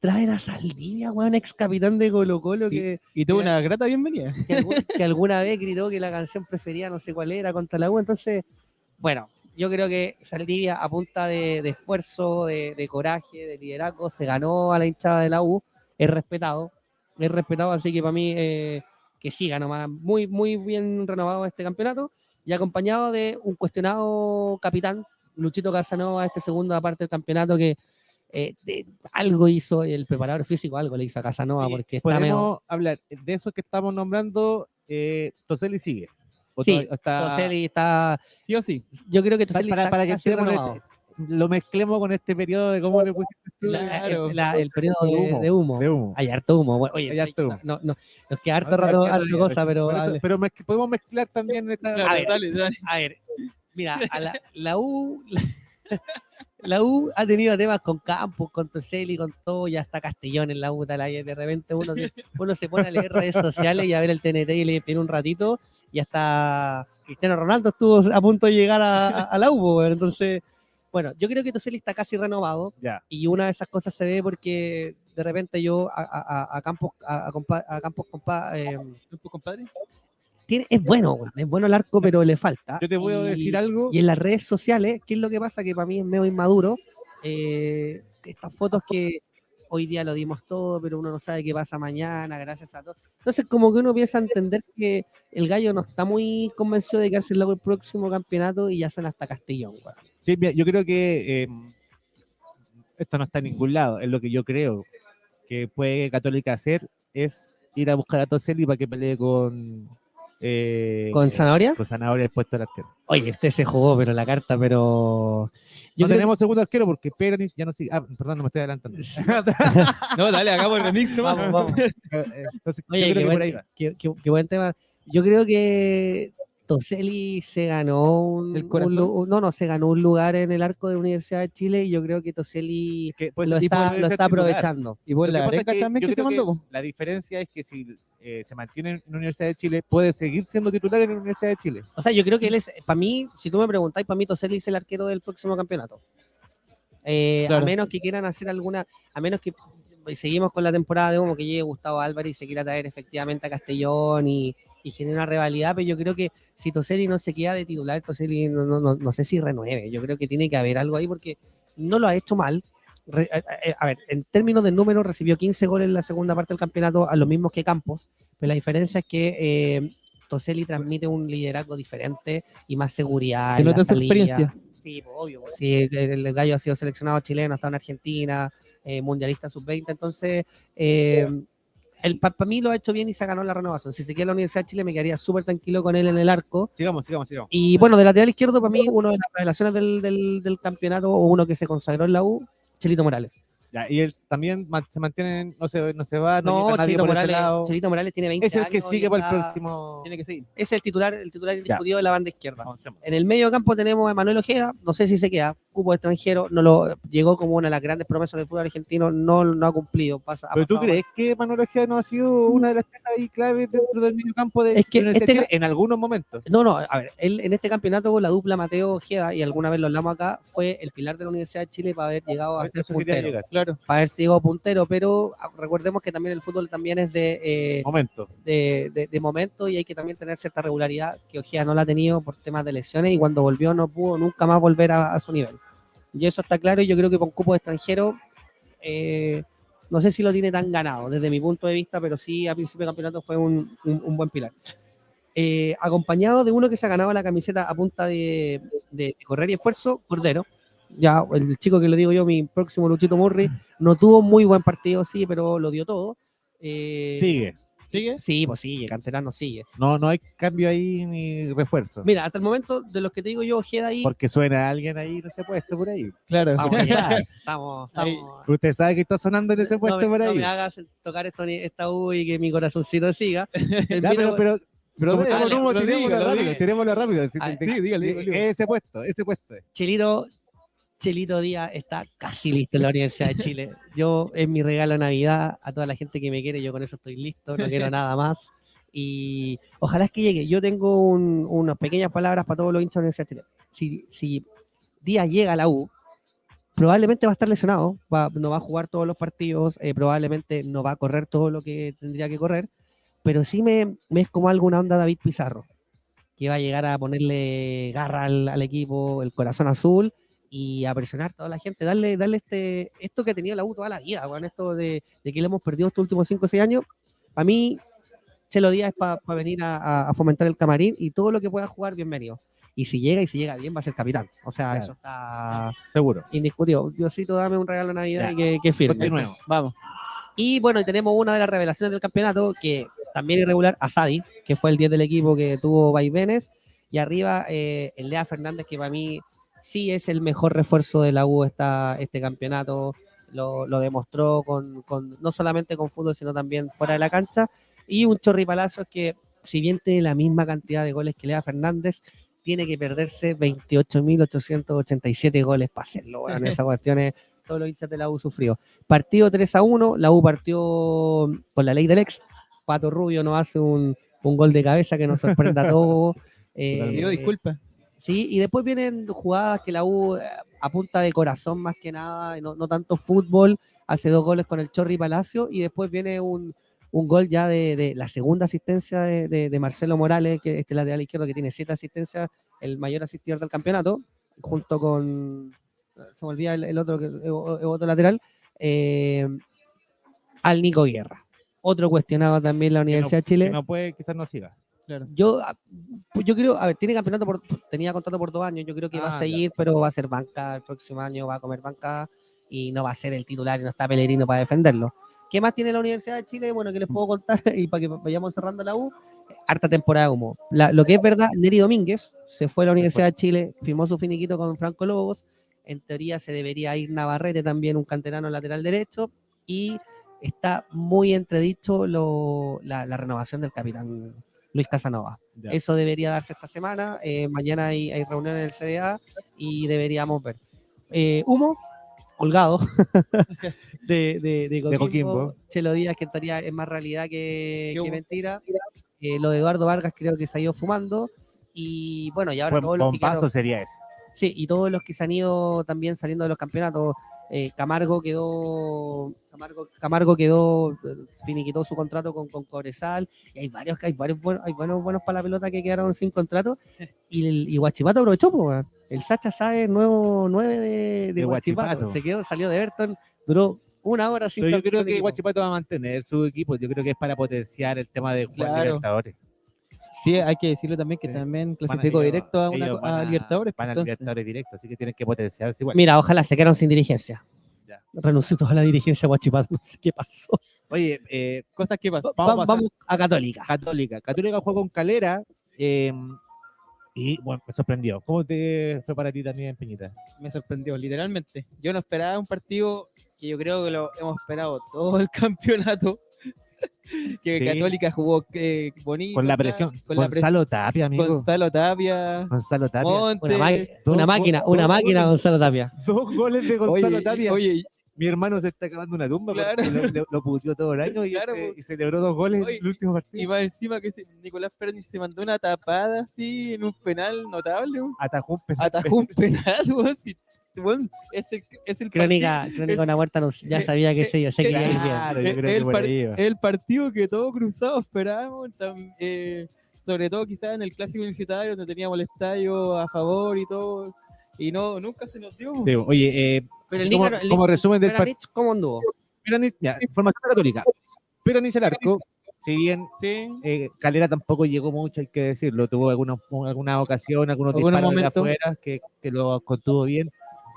traen a Saldivia, weón, ex capitán de Colo Colo, que, Y tuvo una grata bienvenida. que, que alguna vez gritó que la canción preferida, no sé cuál era, contra la U. Entonces, bueno, yo creo que Saldivia, a punta de, de esfuerzo, de, de coraje, de liderazgo, se ganó a la hinchada de la U, es respetado, es respetado, así que para mí eh, que siga nomás, muy, muy bien renovado este campeonato y acompañado de un cuestionado capitán, Luchito Casanova, este segunda parte del campeonato que eh, de- algo hizo el preparador físico, algo le hizo a Casanova Sí, porque está medio... hablar de esos que estamos nombrando. Eh, Toselli sigue. ¿O Sí, está- Toselli está Sí o sí. yo creo que para, Toselli para, está para que renovado. este- lo mezclemos con este periodo de cómo le pusiste Claro. el, el periodo De humo, de humo. de humo. Hay harto humo. bueno, Oye, Hay harto humo. No, no, nos queda harto rato, harto cosa, pero eso- pero podemos mezclar también esta. Claro, a ver. dale, dale. a ver, mira, a la, la U, la, La U ha tenido temas con Campos, con Toseli, con todo, ya está Castellón en la U, tal, de repente uno, se- uno se pone a leer redes sociales y a ver el TNT y le pide un ratito, y hasta Cristiano Ronaldo estuvo a punto de llegar a, a- a la U, entonces, bueno, yo creo que Toseli está casi renovado, y una de esas cosas se ve porque de repente yo a, a- a- a Campos, a, a compa- a Campos compa- eh, ¿Tiempo, compadre? Tiene, es bueno, es bueno el arco, pero le falta. Yo te voy a Y- decir algo. y en las redes sociales, ¿qué es lo que pasa? Que para mí es medio inmaduro. eh, estas fotos que hoy día lo dimos todo, pero uno no sabe qué pasa mañana, gracias a todos. Entonces, como que uno empieza a entender que el gallo no está muy convencido de quedarse en el próximo campeonato y ya son hasta Castellón. Sí, mira, yo creo que eh, esto no está en ningún lado. Es lo que yo creo que puede Católica hacer es ir a buscar a Toselli para que pelee con eh, ¿Con Zanahoria? con Zanahoria el puesto del arquero. Oye, este se jugó, pero la carta, pero. Yo no creo tenemos segundo arquero porque Peronis ya no sigue. Ah, perdón, no me estoy adelantando. No, dale, hagamos el remix nomás. Vamos, vamos. Entonces, Oye, yo creo que por ahí va. buen tema. Yo creo que Toselli se ganó un, no, no, se ganó un lugar en el arco de Universidad de Chile y yo creo que Toselli Que, pues, lo está, lo aprovechando. Y por la que que se mandó. La diferencia es que si eh, se mantiene en la Universidad de Chile, puede seguir siendo titular en la Universidad de Chile. O sea, yo creo que él es, para mí, si tú me preguntáis, para mí Toselli es el arquero del próximo campeonato. Eh, Claro. A menos que quieran hacer alguna, a menos que y seguimos con la temporada de como que llegue Gustavo Álvarez y se quiera traer efectivamente a Castellón y, y genere una rivalidad, pero yo creo que si Toselli no se queda de titular, Toselli no, no, no, no sé si renueve. Yo creo que tiene que haber algo ahí porque no lo ha hecho mal. Re- a, a- ver, en términos de número, recibió 15 goles en la segunda parte del campeonato, a los mismos que Campos, pero la diferencia es que eh, Toselli transmite un liderazgo diferente y más seguridad. Nota su salida. experiencia. Sí, pues, obvio. pues, sí, el, el gallo ha sido seleccionado chileno, ha estado en Argentina, eh, mundialista sub-20, entonces eh, el para mí lo ha hecho bien y se ganó la renovación. Si se queda en la Universidad de Chile me quedaría súper tranquilo con él en el arco. Sigamos, sigamos, sigamos. Y bueno, de lateral izquierdo, para mí, uno de las revelaciones del, del, del campeonato o uno que se consagró en la U, Chelito Morales. Ya, y él también se mantiene, no se, no se va, no, No, llega nadie Chelito por ese Morales, lado. Chelito Morales tiene 20 Es el años. que sigue para el próximo. Tiene que seguir. Es el titular, el titular indiscutido de la banda izquierda. En el medio campo tenemos a Emanuel Ojeda, no sé si se queda, cupo extranjero, no lo llegó como una de las grandes promesas del fútbol argentino, no, no ha cumplido. Pasa, ha ¿Pero tú crees que Manuel Ojeda no ha sido una de las piezas ahí claves dentro del medio campo de Es que este en algunos momentos? No, no, a ver, él en este campeonato la dupla Mateo Ojeda, y alguna vez lo hablamos acá, fue el pilar de la Universidad de Chile para haber llegado a ser puntero. llegar. Claro. Para haber sido puntero, pero ah, recordemos que también el fútbol también es de, eh, Momento. de, de- de momento y hay que también tener cierta regularidad que Ojeda no la ha tenido por temas de lesiones y cuando volvió no pudo nunca más volver a, a su nivel. Y eso está claro y yo creo que con cupo de extranjero eh, no sé si lo tiene tan ganado desde mi punto de vista, pero sí a principio de campeonato fue un, un- un buen pilar. Eh, acompañado de uno que se ha ganado la camiseta a punta de, de correr y esfuerzo, Cordero. Ya, el chico que le digo yo, mi próximo Luchito Murri, no tuvo muy buen partido, sí, pero lo dio todo. Eh, Sigue. ¿Sigue? Sí, pues sigue, Canterano sigue. No, no hay cambio ahí ni refuerzo. Mira, hasta el momento de los que te digo yo, Ojeda ahí. Porque suena alguien ahí en ese puesto por ahí. Claro. Vamos allá, estamos, estamos. Usted sabe que está sonando en ese No puesto me, por no ahí. me hagas tocar esto, esta U y que mi corazoncito siga. El Ya, pero, pero, Pero como dale, rápido, tirémoslo rápido. Sí. Ese puesto, ese puesto. Chelito, Chelito Díaz está casi listo en la Universidad de Chile. Yo, es mi regalo de Navidad a toda la gente que me quiere, yo con eso estoy listo, no quiero nada más. Y ojalá es que llegue. Yo tengo un- unas pequeñas palabras para todos los hinchas de la Universidad de Chile. Si, si Díaz llega a la U, probablemente va a estar lesionado, no va a jugar todos los partidos, eh, probablemente no va a correr todo lo que tendría que correr, pero sí me, me es como alguna onda David Pizarro, que va a llegar a ponerle garra al equipo, el corazón azul y a presionar a toda la gente, darle, darle este, esto que ha tenido la U toda la vida, con esto de, de que le hemos perdido estos últimos 5 o 6 años, a mí Chelo Díaz es para venir a, a- a fomentar el camarín y todo lo que pueda jugar, bienvenido. Y si llega y si llega bien, va a ser capitán. O sea, Claro. eso está Seguro. indiscutido. Diosito, dame un regalo de Navidad Ya. y que, que firme. Continuemos. Vamos. Y bueno, y tenemos una de las revelaciones del campeonato que también irregular, Asadi, que fue el 10 del equipo que tuvo vaivenes. Y arriba, eh, el Lea Fernández, que para mí sí es el mejor refuerzo de la U esta, este campeonato. Lo, lo demostró con, con- no solamente con fútbol, sino también fuera de la cancha. Y un Chorri Palacios que, si bien tiene la misma cantidad de goles que Lea Fernández, tiene que perderse 28.887 goles para hacerlo. Bueno, esas cuestiones, todos los hinchas de la U sufrió. Partido 3 a 1, la U partió con la ley del ex. Pato Rubio nos hace un, un gol de cabeza que nos sorprenda a todos. Eh, Pido disculpas. Sí, y después vienen jugadas que la U eh, a punta de corazón más que nada, no, no tanto fútbol, hace dos goles con el Chorri Palacio y después viene un, un gol ya de, de la segunda asistencia de, de- de Marcelo Morales, que este lateral izquierdo que tiene siete asistencias, el mayor asistidor del campeonato, junto con, se me olvida el, el otro, que, el otro lateral, eh, al Nico Guerra. Otro cuestionado también la Universidad de Chile. Que no puede, quizás no siga. Yo, ah, pues yo creo, a ver, tiene campeonato por, tenía contrato por dos años, yo creo que va Ah, a seguir, pero va a ser banca el próximo año, va a comer banca y no va a ser el titular y no está Pellegrino para defenderlo. ¿Qué más tiene la Universidad de Chile? Bueno, que les puedo contar y para que vayamos cerrando la U, harta temporada de humo. La- lo que es verdad, Neri Domínguez se fue a la Universidad de Chile, firmó su finiquito con Franco Lobos, en teoría se debería ir Navarrete también, un canterano lateral derecho, y está muy entredicho lo- la, la renovación del capitán Luis Casanova. Ya. Eso debería darse esta semana. eh, mañana hay, hay reunión en el CDA y deberíamos ver. Eh, humo, holgado, de, de, de Coquimbo. Coquimbo. Chelo Díaz, que en teoría es más realidad que, mentira. Eh, lo de Eduardo Vargas creo que se ha ido fumando. Y bueno, y ahora Buen todos los que sería ese. Sí, y todos los que se han ido también saliendo de los campeonatos. Eh, Camargo quedó. Camargo, Camargo quedó. finiquitó su contrato con, con Cobresal. Y hay varios, hay varios buenos, hay buenos, buenos para la pelota que quedaron sin contrato. Y, Guachipato aprovechó. El Sacha Sáez, nuevo 9 de, de, De Guachipato. Se quedó, salió de Everton, duró una hora sin Pero yo creo que. Guachipato va a mantener su equipo. Yo creo que es para potenciar el tema de jugar Claro. Libertadores. Sí, hay que decirlo también que Sí. también clasificó directo a, una, a van Libertadores. Van a entonces, Libertadores directo, así que tienen que potenciarse igual. Mira, ojalá se quedaron sin dirigencia. Ya. Renunció toda la dirigencia de Guachipato. No sé qué pasó. Oye, eh, Cosas que pasan. Vamos a Va- pasar- vamos a Católica. Católica. Católica jugó con Calera eh, y bueno, me sorprendió. ¿Cómo te fue para ti también, Peñita? me sorprendió, literalmente. Yo no esperaba un partido que yo creo que lo hemos esperado todo el campeonato. que Sí. Católica jugó eh, bonito. Con la presión. Con la presión. Gonzalo Tapia, amigo. Gonzalo Tapia. Gonzalo Tapia. Monte. Una, Dos máquina, dos una máquina, goles. Gonzalo Tapia. Dos goles de Gonzalo Oye, Tapia. oye, Mi hermano se está acabando una tumba Claro. porque lo, lo- puteó todo el año y, Claro, este- po. y celebró dos goles Oye, en el último y partido. más encima que se- Nicolás Pérez se mandó una tapada así en un penal notable. Atajó un penal. Atajó un penal, weón, es el, es el Crónica, crónica una huerta, no, ya sabía que se iba, sé. Claro, yo Eh, creo que el, par- ahí iba. el partido que todos cruzados esperábamos, eh, sobre todo quizás en el clásico universitario, donde teníamos el estadio a favor y todo, y no, nunca se nos dio. Sí, oye, eh, Pero el como, el como resumen del partido. ¿cómo anduvo? Peranich, ya, información católica. Peranich al arco, si bien Sí, eh, Calera tampoco llegó mucho, hay que decirlo, tuvo alguna, alguna ocasión, algunos disparos de afuera que, que lo contuvo bien.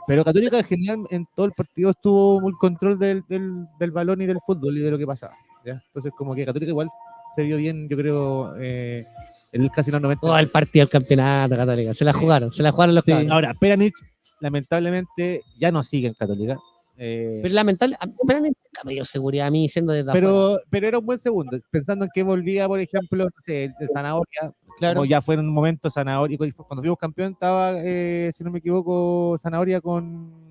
Pero Católica en general en todo el partido estuvo muy control del, del, del balón y del fútbol y de lo que pasaba. ¿ya? Entonces como que Católica igual se vio bien, yo creo, eh, en casi los 90. Todo el partido del campeonato católica. Se la jugaron, se la jugaron los Sí. Ahora, Peranich lamentablemente ya no sigue en Católica. eh, Pero lamentable, a- Peranich nunca me dio seguridad a mí siendo desde afuera. pero, pero era un buen segundo, pensando en que volvía, por ejemplo, no sé, el, el Zanahoria, claro. como ya fue en un momento Zanahoria, cuando fuimos campeón estaba, eh, si no me equivoco, Zanahoria con,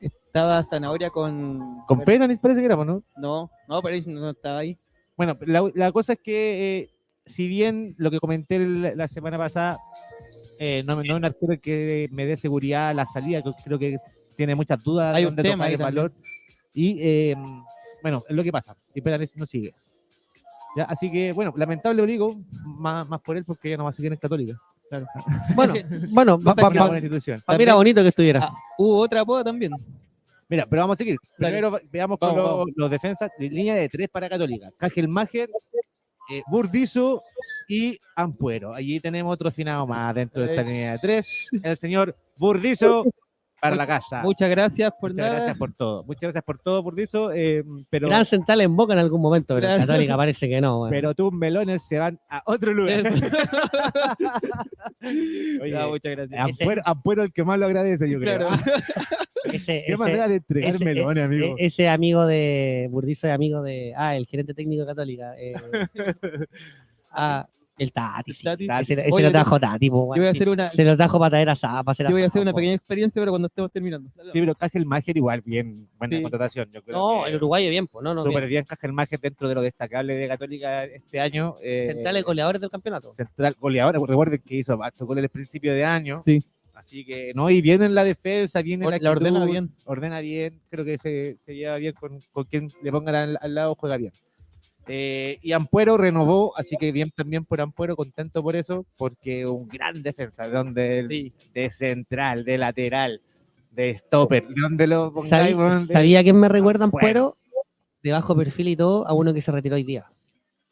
Estaba Zanahoria con... con Peranich, parece que éramos, ¿no? No, no, Pérez no estaba ahí. Bueno, la, la cosa es que, eh, si bien lo que comenté la, la semana pasada, eh, no, no es un arquero que me dé seguridad a la salida, que creo que tiene muchas dudas Hay un dónde tema el valor. Y eh, bueno, es lo que pasa. Y Peranich no sigue. ¿Ya? Así que, bueno, lamentable lo digo, más, más por él porque ya no va a seguir en Católica. Claro. Bueno, bueno, Una pa- buena institución. mira bonito que estuviera. Ah, hubo otra poda también. Mira, pero vamos a seguir. Primero va- veamos con Vamos, los, vamos. los defensas de línea de tres para Católica. Cajelmacher, eh, Burdizo y Ampuero. Allí tenemos otro finado más dentro de esta línea de tres. El señor Burdizo para la casa. Muchas gracias por Muchas nada. gracias por todo. Muchas gracias por todo, Burdizo. eh, pero, Gran central en boca en algún momento, pero en. Católica parece que no. pero tus melones se van a otro lugar. Eso. Oye, Ya, muchas gracias. Ampuero, Ampuero el que más lo agradece, yo creo. Claro. ese, Qué ese- manera de entregar ese- melones, amigo. e- ese amigo de Burdizo es amigo de. Ah, el gerente técnico de Católica. eh, a, El Tati, sí. Tati. Ese, ese Oye, lo trajo Tati, po, Yo voy a hacer una, Se lo trajo para traer hacer yo voy a hacer una pequeña experiencia, pero cuando estemos terminando. Sí, pero Mager igual, bien, buena Sí. contratación. Yo creo No, que el uruguayo bien, pues, no, no. súper bien. bien Mager dentro de lo destacable de Católica este año. eh, Centrales goleadores del campeonato. central goleador. Recuerden que hizo harto goles al principio de año. Sí. Así que, no, y viene en la defensa, viene en la, La ordena actitud, bien. Ordena bien, creo que se, se lleva bien con, con quien le pongan al, al lado, juega bien. Eh, y Ampuero renovó, así que bien también por Ampuero, contento por eso, porque un gran defensa, donde Sí. de central, de lateral, de stopper, donde lo pongáis, ¿Sabí- weón, de- ¿Sabía quién me recuerdan, Bueno. pero de bajo perfil y todo, a uno que se retiró hoy día?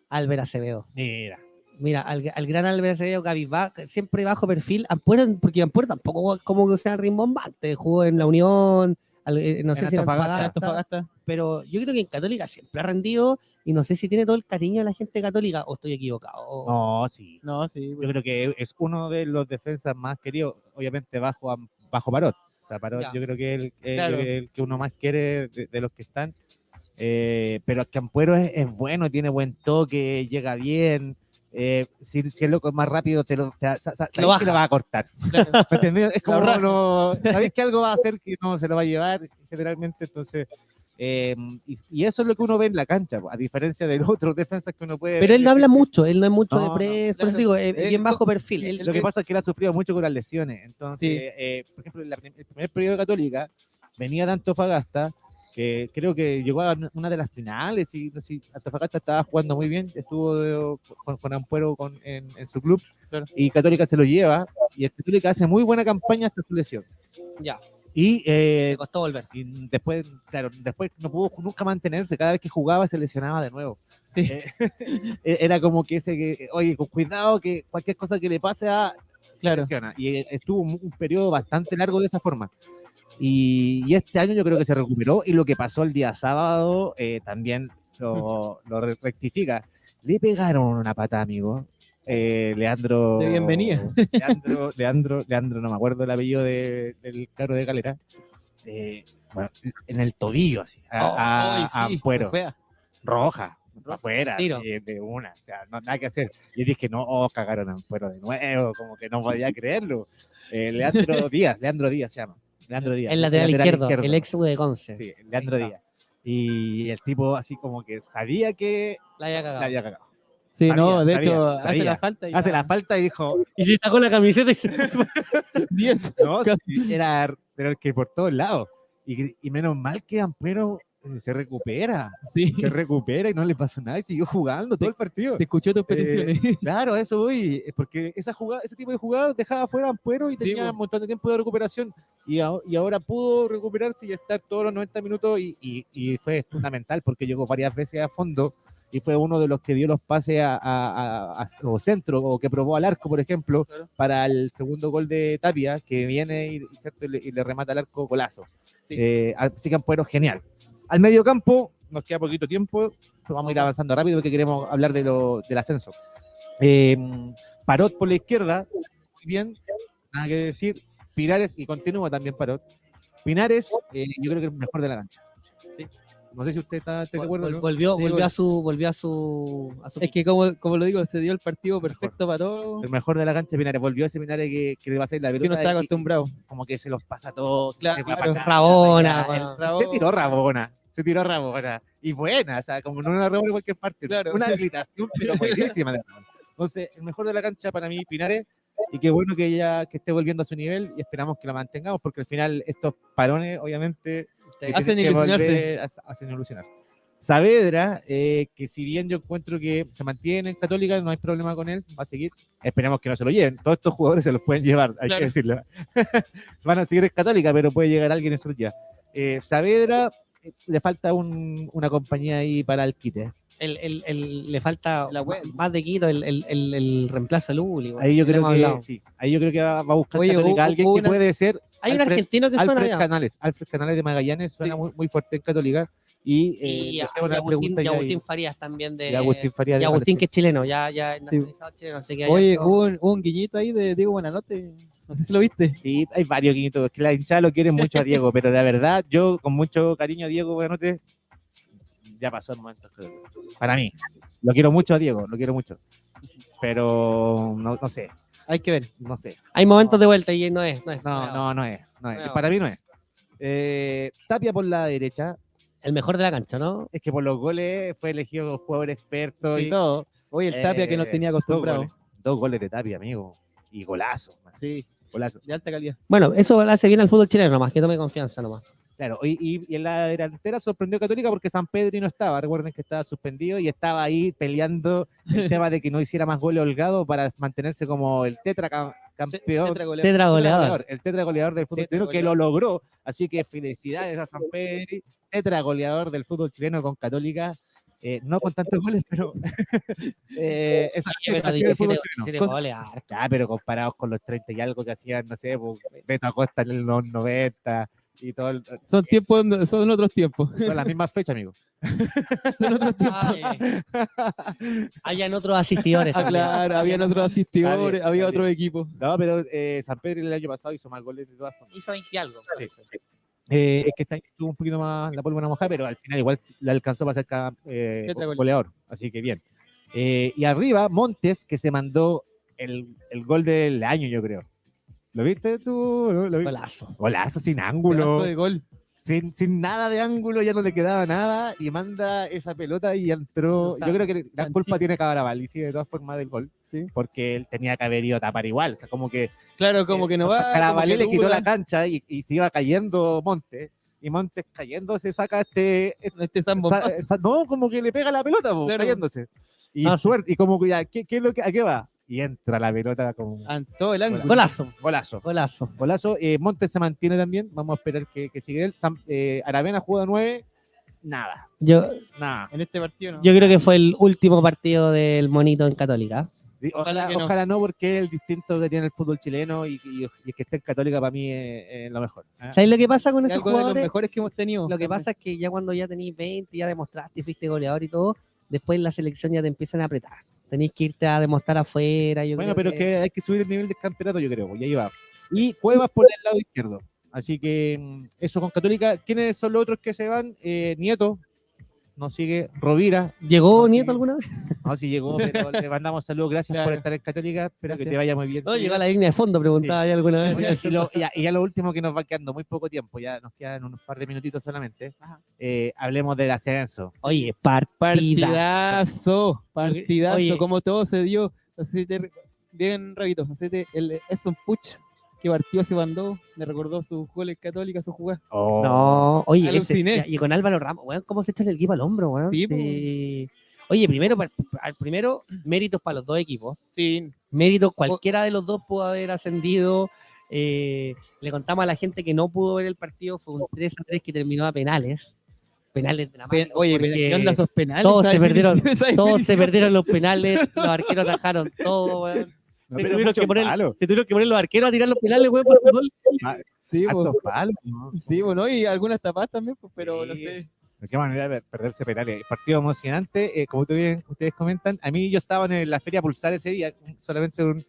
Álvaro Acevedo. Mira, Mira, al, al gran Álvaro Acevedo, Gaby siempre bajo perfil. Ampuero, porque Ampuero tampoco como que sea rimbombante, jugó en la Unión, no sé En si en Antofagasta. Pero yo creo que en Católica siempre ha rendido y no sé si tiene todo el cariño de la gente católica o estoy equivocado. no, sí. No, sí. Yo creo que es uno de los defensas más queridos, obviamente bajo, bajo Parot. O sea, Parot Ya. yo creo que es el, el- Claro. el que uno más quiere de, de los que están. Eh, pero es que Ampuero es, es bueno, tiene buen toque, llega bien. Eh, si, si el loco es más rápido, te lo, te, sa- sa- sabes que lo va a cortar. Claro. Es como, raja. no, sabéis que algo va a hacer que no se lo va a llevar generalmente, entonces... eh, y, y eso es lo que uno ve en la cancha, a diferencia de los otros defensas que uno puede Pero él no habla mucho, él no es mucho No, de no, pres, por eso digo, es Él- bien bajo perfil. Él- Lo que pasa es que él ha sufrido mucho con las lesiones. Entonces, Sí. eh, por ejemplo, en la el primer periodo de Católica venía de Antofagasta, que creo que llegó a una de las finales y no sé, Antofagasta estaba jugando muy bien, estuvo de- con, con Ampuero con- en, en su club Claro. y Católica se lo lleva y el Católica hace muy buena campaña hasta su lesión. ya, Y, eh, costó volver. y después, claro, después no pudo nunca mantenerse, cada vez que jugaba se lesionaba de nuevo. Sí. Eh, era como que ese que, oye, con cuidado que cualquier cosa que le pase a se Claro. lesiona. Y eh, estuvo un, un periodo bastante largo de esa forma. Y, y este año yo creo que se recuperó y lo que pasó el día sábado eh, también lo, lo re- rectifica. Le pegaron una pata, amigo. Eh, Leandro. De bienvenida. Leandro, Leandro, Leandro, no me acuerdo el apellido de- del caro de Calera. Eh, bueno, en el tobillo, así, a, a- Ay, a sí, Ampuero fea. roja, afuera, tiro. así, de una, o sea, no, nada que hacer. Y dije, no, oh, cagaron a Ampuero de nuevo, como que no podía creerlo. Leandro Díaz, Leandro Díaz se llama, Leandro Díaz. El lateral, izquierdo, el ex de Conce. Sí, Leandro. Díaz. Y el tipo así como que sabía que La había cagado. la había cagado. Sí, Sabía, no, de sabía, hecho, hace la falta. y Hace la falta y dijo, Y se sacó la camiseta y se... 10. no, sí, era pero el que por todos lados. Y, y menos mal que Ampuero eh, se recupera, Sí. se recupera y no le pasó nada y siguió jugando todo el partido. Te escuchó tus peticiones. Claro, a eso voy, es porque esa jugada, ese tipo de jugadas dejaba fuera a Ampuero y Sí, tenía un montón de tiempo de recuperación y, a- y ahora pudo recuperarse y estar todos los 90 minutos y, y- y fue fundamental porque llegó varias veces a fondo y fue uno de los que dio los pases a, a- a- a- o centro o que probó al arco, por ejemplo, Claro. para el segundo gol de Tapia, que viene y, le, remata al arco golazo. Sí. Eh, así que Ampuero, genial. Al medio campo, nos queda poquito tiempo, vamos a ir avanzando rápido porque queremos hablar de lo, del ascenso. Eh, Parot por la izquierda, muy bien, nada que decir. Pinares, y continúa también Parot. Pinares, eh, yo creo que es el mejor de la cancha. Sí. No sé si usted está, está de acuerdo. Volvió, Sí, volvió vol- a su, volvió a su, a su Es que, como, como lo digo, se dio el partido perfecto para todos. El mejor de la cancha, Pinares. Volvió ese Pinares que, que le va a hacer la Que pelota. no está y- acostumbrado. como que se los pasa todos. Claro, que claro. acá, Rabona. El-. Se tiró Rabona. Se tiró Rabona. Y buena, o sea, como no una Rabona en cualquier parte. Claro. Una habilitación, pero buenísima. de Rabona. Entonces, el mejor de la cancha para mí, Pinares. Y qué bueno que ya que esté volviendo a su nivel y esperamos que lo mantengamos porque al final estos parones, obviamente, Hacen ilusionarse. hacen ilusionar. Saavedra, eh, que si bien yo encuentro que se mantiene en Católica, no hay problema con él, va a seguir. Esperemos que no se lo lleven. Todos estos jugadores se los pueden llevar, hay Claro. que decirlo. Van a seguir en Católica, pero puede llegar alguien en su ya. Eh, Saavedra, le falta un- una compañía ahí para el quite. El, el, el- le falta La web. más de Quito el, el, el, el reemplazo al Uli. Ahí yo creo que sí. Ahí yo creo que va, va a buscar Oye, hubo- alguien hubo que una- puede ser Hay un Alfred- argentino que suena Alfred allá. Canales. Alfred Canales de Magallanes suena Sí. muy, muy fuerte en Católica. Y, eh, Y, y Agustín, y Agustín. Farías también de. Y Agustín Farías y de Agustín que es chileno, ya, ya es nacionalizado chileno, así que hay Oye, hubo un, un guiñito ahí de Diego Buenanote. No sé si lo viste. Sí, hay varios guiñitos, que la hinchada lo quiere mucho a Diego, pero la verdad, yo con mucho cariño a Diego Buenote, ya pasó el momento. Para mí. Lo quiero mucho a Diego, lo quiero mucho. Pero no, no sé, Hay que ver. no sé. Hay momentos de vuelta y no es. No, es No, no, no es. No es. No. Para mí no es. Eh, Tapia por la derecha. El mejor de la cancha, ¿no? Es que por los goles fue elegido jugador experto Sí. y todo. Oye, el Tapia que nos Eh, tenía Dos acostumbrado. goles, dos goles de Tapia, amigo. Y golazo. Sí, Golazo. de alta calidad. Bueno, eso le hace bien al fútbol chileno nomás, que tome confianza nomás. Claro, y, y- y en la delantera sorprendió a Católica porque San Pedri no estaba. Recuerden que estaba suspendido y estaba ahí peleando el tema de que no hiciera más goles Holgado para mantenerse como el tetracampeón. Tetra goleador. Tetra goleador. El tetra goleador del fútbol Tetra chileno que lo logró. Así que felicidades a San Pedri, tetra goleador del fútbol chileno con Católica. Eh, no con tantos goles, pero. eh, eso Pero así el fútbol 17 chileno. 17 Cosa- goles, harto. Ah, pero comparados con los 30 y algo que hacían, no sé, pues, Beto Acosta en los 90 y todo. el- Son tiempos, son otros tiempos. son las mismas fechas, amigo. Son otros tiempos. Ay, Hayan otros asistidores. Ah, también. claro, habían otros asistidores, Está había está otro equipo. No, pero eh, San Pedro el año pasado hizo más goles de todas formas. Hizo 20 y algo. Eh, es que año tuvo un poquito más la pólvora mojada, pero al final igual le alcanzó para ser cada, eh, goleador. Así que bien. Eh, y arriba, Montes, que se mandó el, el gol del año, yo creo. ¿Lo viste tú? ¿Lo vi- Golazo. Golazo sin ángulo. Pedazo de gol. sin, sin nada de ángulo, ya no le quedaba nada y manda esa pelota y entró. Sa- Yo creo que la culpa tiene Caraval y sí, de todas formas del gol, Sí. porque él tenía que haber ido a tapar igual. O sea, como que Claro, como que no va. Carabalí le quitó la cancha y, y se iba cayendo Montes. Y Montes cayendo se saca este. este- Este esta- no, como que le pega la pelota, Claro. cayéndose. Y Ah, suerte, y como que ya, ¿qué, qué es lo que, ¿a qué va? Y entra la pelota como. Ah, todo el ángulo. Golazo. Golazo. Golazo. Golazo. Eh, Montes se mantiene también. Vamos a esperar que, que siga él. Sam- eh, Aravena juega 9. Nada. Yo, Nada. En este partido no. yo creo que fue el último partido del monito en Católica. Sí, Ojalá no. ojalá no. porque es el distinto que tiene el fútbol chileno y, y- que esté en Católica para mí es, es lo mejor. ¿ah? ¿Sabes lo que pasa con Es esos algo de los jugadores? mejores que hemos tenido. Lo que pasa es que ya cuando ya tenéis 20, ya demostraste, fuiste goleador y todo, después en la selección ya te empiezan a apretar. Tenéis que irte a demostrar afuera. Yo Bueno, creo pero es que hay que subir el nivel del campeonato, yo creo, y ahí va. Y Cuevas por el lado izquierdo. Así que mm, eso con Católica. ¿Quiénes son los otros que se van? Eh, Nieto, nos sigue. Rovira, ¿Llegó Nieto sí. alguna vez? no, si llegó, pero le mandamos saludos. Gracias por Claro. estar en Católica. Espero que Gracias. te vaya muy bien. No, llegó a la línea de fondo, preguntaba ahí alguna vez. Y, lo- ya, y ya lo último que nos va quedando muy poco tiempo, ya nos quedan unos par de minutitos solamente. Eh, hablemos del ascenso. Oye, partida. Partidazo, partidazo, Oye. como todo se dio. Así te- bien, Rabito, así te- el Eson Puch que partió se mandó, me recordó sus goles católicas, su jugada. Oh. No, oye, ese- ya, y con Álvaro Ramos, weón, ¿cómo se echa el equipo al hombro, weón? Sí. Oye, primero, al primero, méritos para los dos equipos. Sí, Méritos, cualquiera de los dos pudo haber ascendido. Eh, le contamos a la gente que no pudo ver el partido, fue un 3 a 3 que terminó a penales. Penales Pe- dramáticos. oye, ¿qué onda esos penales? todos se perdieron, Todos se perdieron los penales, los arqueros atajaron todo, weón. No, Se tuvieron que poner-. Se tuvieron que poner los arqueros a tirar los penales, weón, por fútbol. Sí, A po. esos palos, ¿no? sí, bueno, y algunas tapas también, pues, pero no Sí. sé. De qué manera de perderse penales. Partido emocionante, eh, como tú bien- ustedes comentan. A mí yo estaba en la feria Pulsar ese día, solamente un,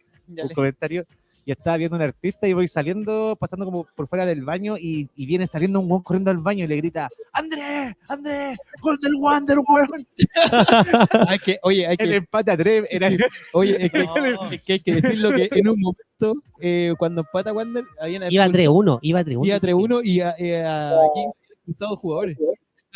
comentario, y estaba viendo un artista y voy saliendo, pasando como por fuera del baño y, y viene saliendo un guan corriendo al baño y le grita, Andrés, Andrés, gol del Wander, weón. Hay que, oye, hay El que, empate a tres era oye, es que, No. es que hay que decirlo que en un momento, eh, cuando empata Wander, habían Iba 3-1, iba 3-1. Iba 3-1 y a- eh, a- aquí expulsados jugadores.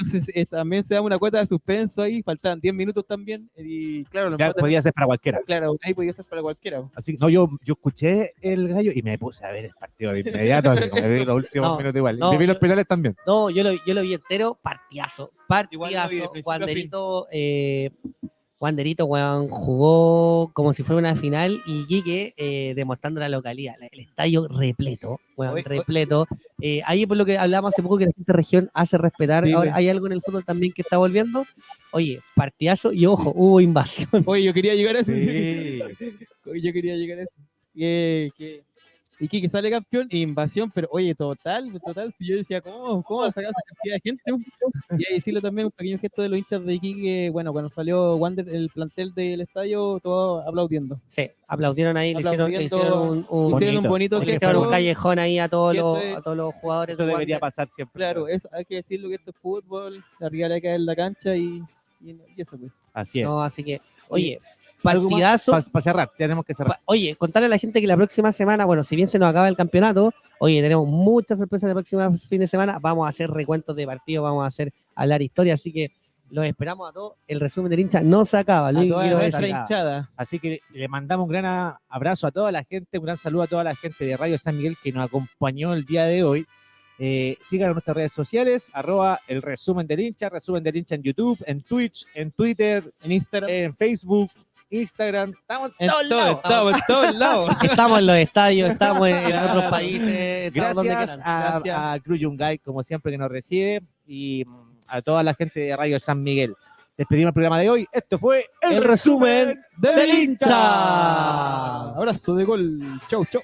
Entonces eh, también se da una cuota de suspenso ahí, faltaban 10 minutos también. Y claro, lo Ya podía ser para cualquiera. claro, ahí podía ser para cualquiera. Así que, no, yo, yo escuché el gallo y me puse a ver el partido de inmediato, me vi los últimos No, minutos igual. no, me vi los penales también. No, yo lo, yo lo vi entero, partidazo. Igual lo vi de Partidazo. principio a Wanderito, weón, jugó como si fuera una final y Quique eh, demostrando la localidad. El estadio repleto, weón, Oye, repleto. Eh, ahí por lo que hablábamos hace poco que la gente de región hace respetar. Ahora, hay algo en el fútbol también que está volviendo. Oye, partidazo y ojo, hubo invasión. Oye, yo quería llegar a eso. Sí. yo quería llegar a eso. Que, que, y que, sale campeón, invasión, pero oye, total, total. Si yo decía, ¿cómo, cómo sacar esa cantidad de gente? Y ahí decirlo también, un pequeño gesto de los hinchas de Iquique, bueno, cuando salió Wander, el plantel del estadio, todos aplaudiendo. Sí, aplaudieron ahí, le hicieron, le Aplaudiendo. hicieron un, un- Hicieron un Bonito. le gesto. hicieron un callejón ahí a todos, los, es- a todos los jugadores. Eso de debería Wander. pasar siempre. Claro, eso hay que decirlo que esto es fútbol, la rivalidad que hay en la cancha y, y, y eso pues. Así es. No, así que, oye, partidazo. Para cerrar, tenemos que cerrar. Pa- Oye, contarle a la gente que la próxima semana, bueno, si bien se nos acaba el campeonato, oye, tenemos muchas sorpresas el próximo fin de semana. Vamos a hacer recuentos de partidos, vamos a hacer hablar historia, así que los esperamos a todos. El resumen del hincha no se acaba. Hinchada. Así que le mandamos un gran abrazo a toda la gente, un gran saludo a toda la gente de Radio San Miguel que nos acompañó el día de hoy. Eh, sigan en nuestras redes sociales, arroba el resumen del hincha, resumen del hincha en YouTube, en Twitch, en Twitter, En Instagram. en Facebook, Instagram. Estamos en en todos todo, lados. estamos en todos lados. Estamos en los estadios, estamos en, otros países. Gracias a, Gracias. a Cruz Yungay, como siempre, que nos recibe, y mm, a toda la gente de Radio San Miguel. Despedimos el programa de hoy. Esto fue El resumen del hincha. Abrazo de gol. Chau, chau.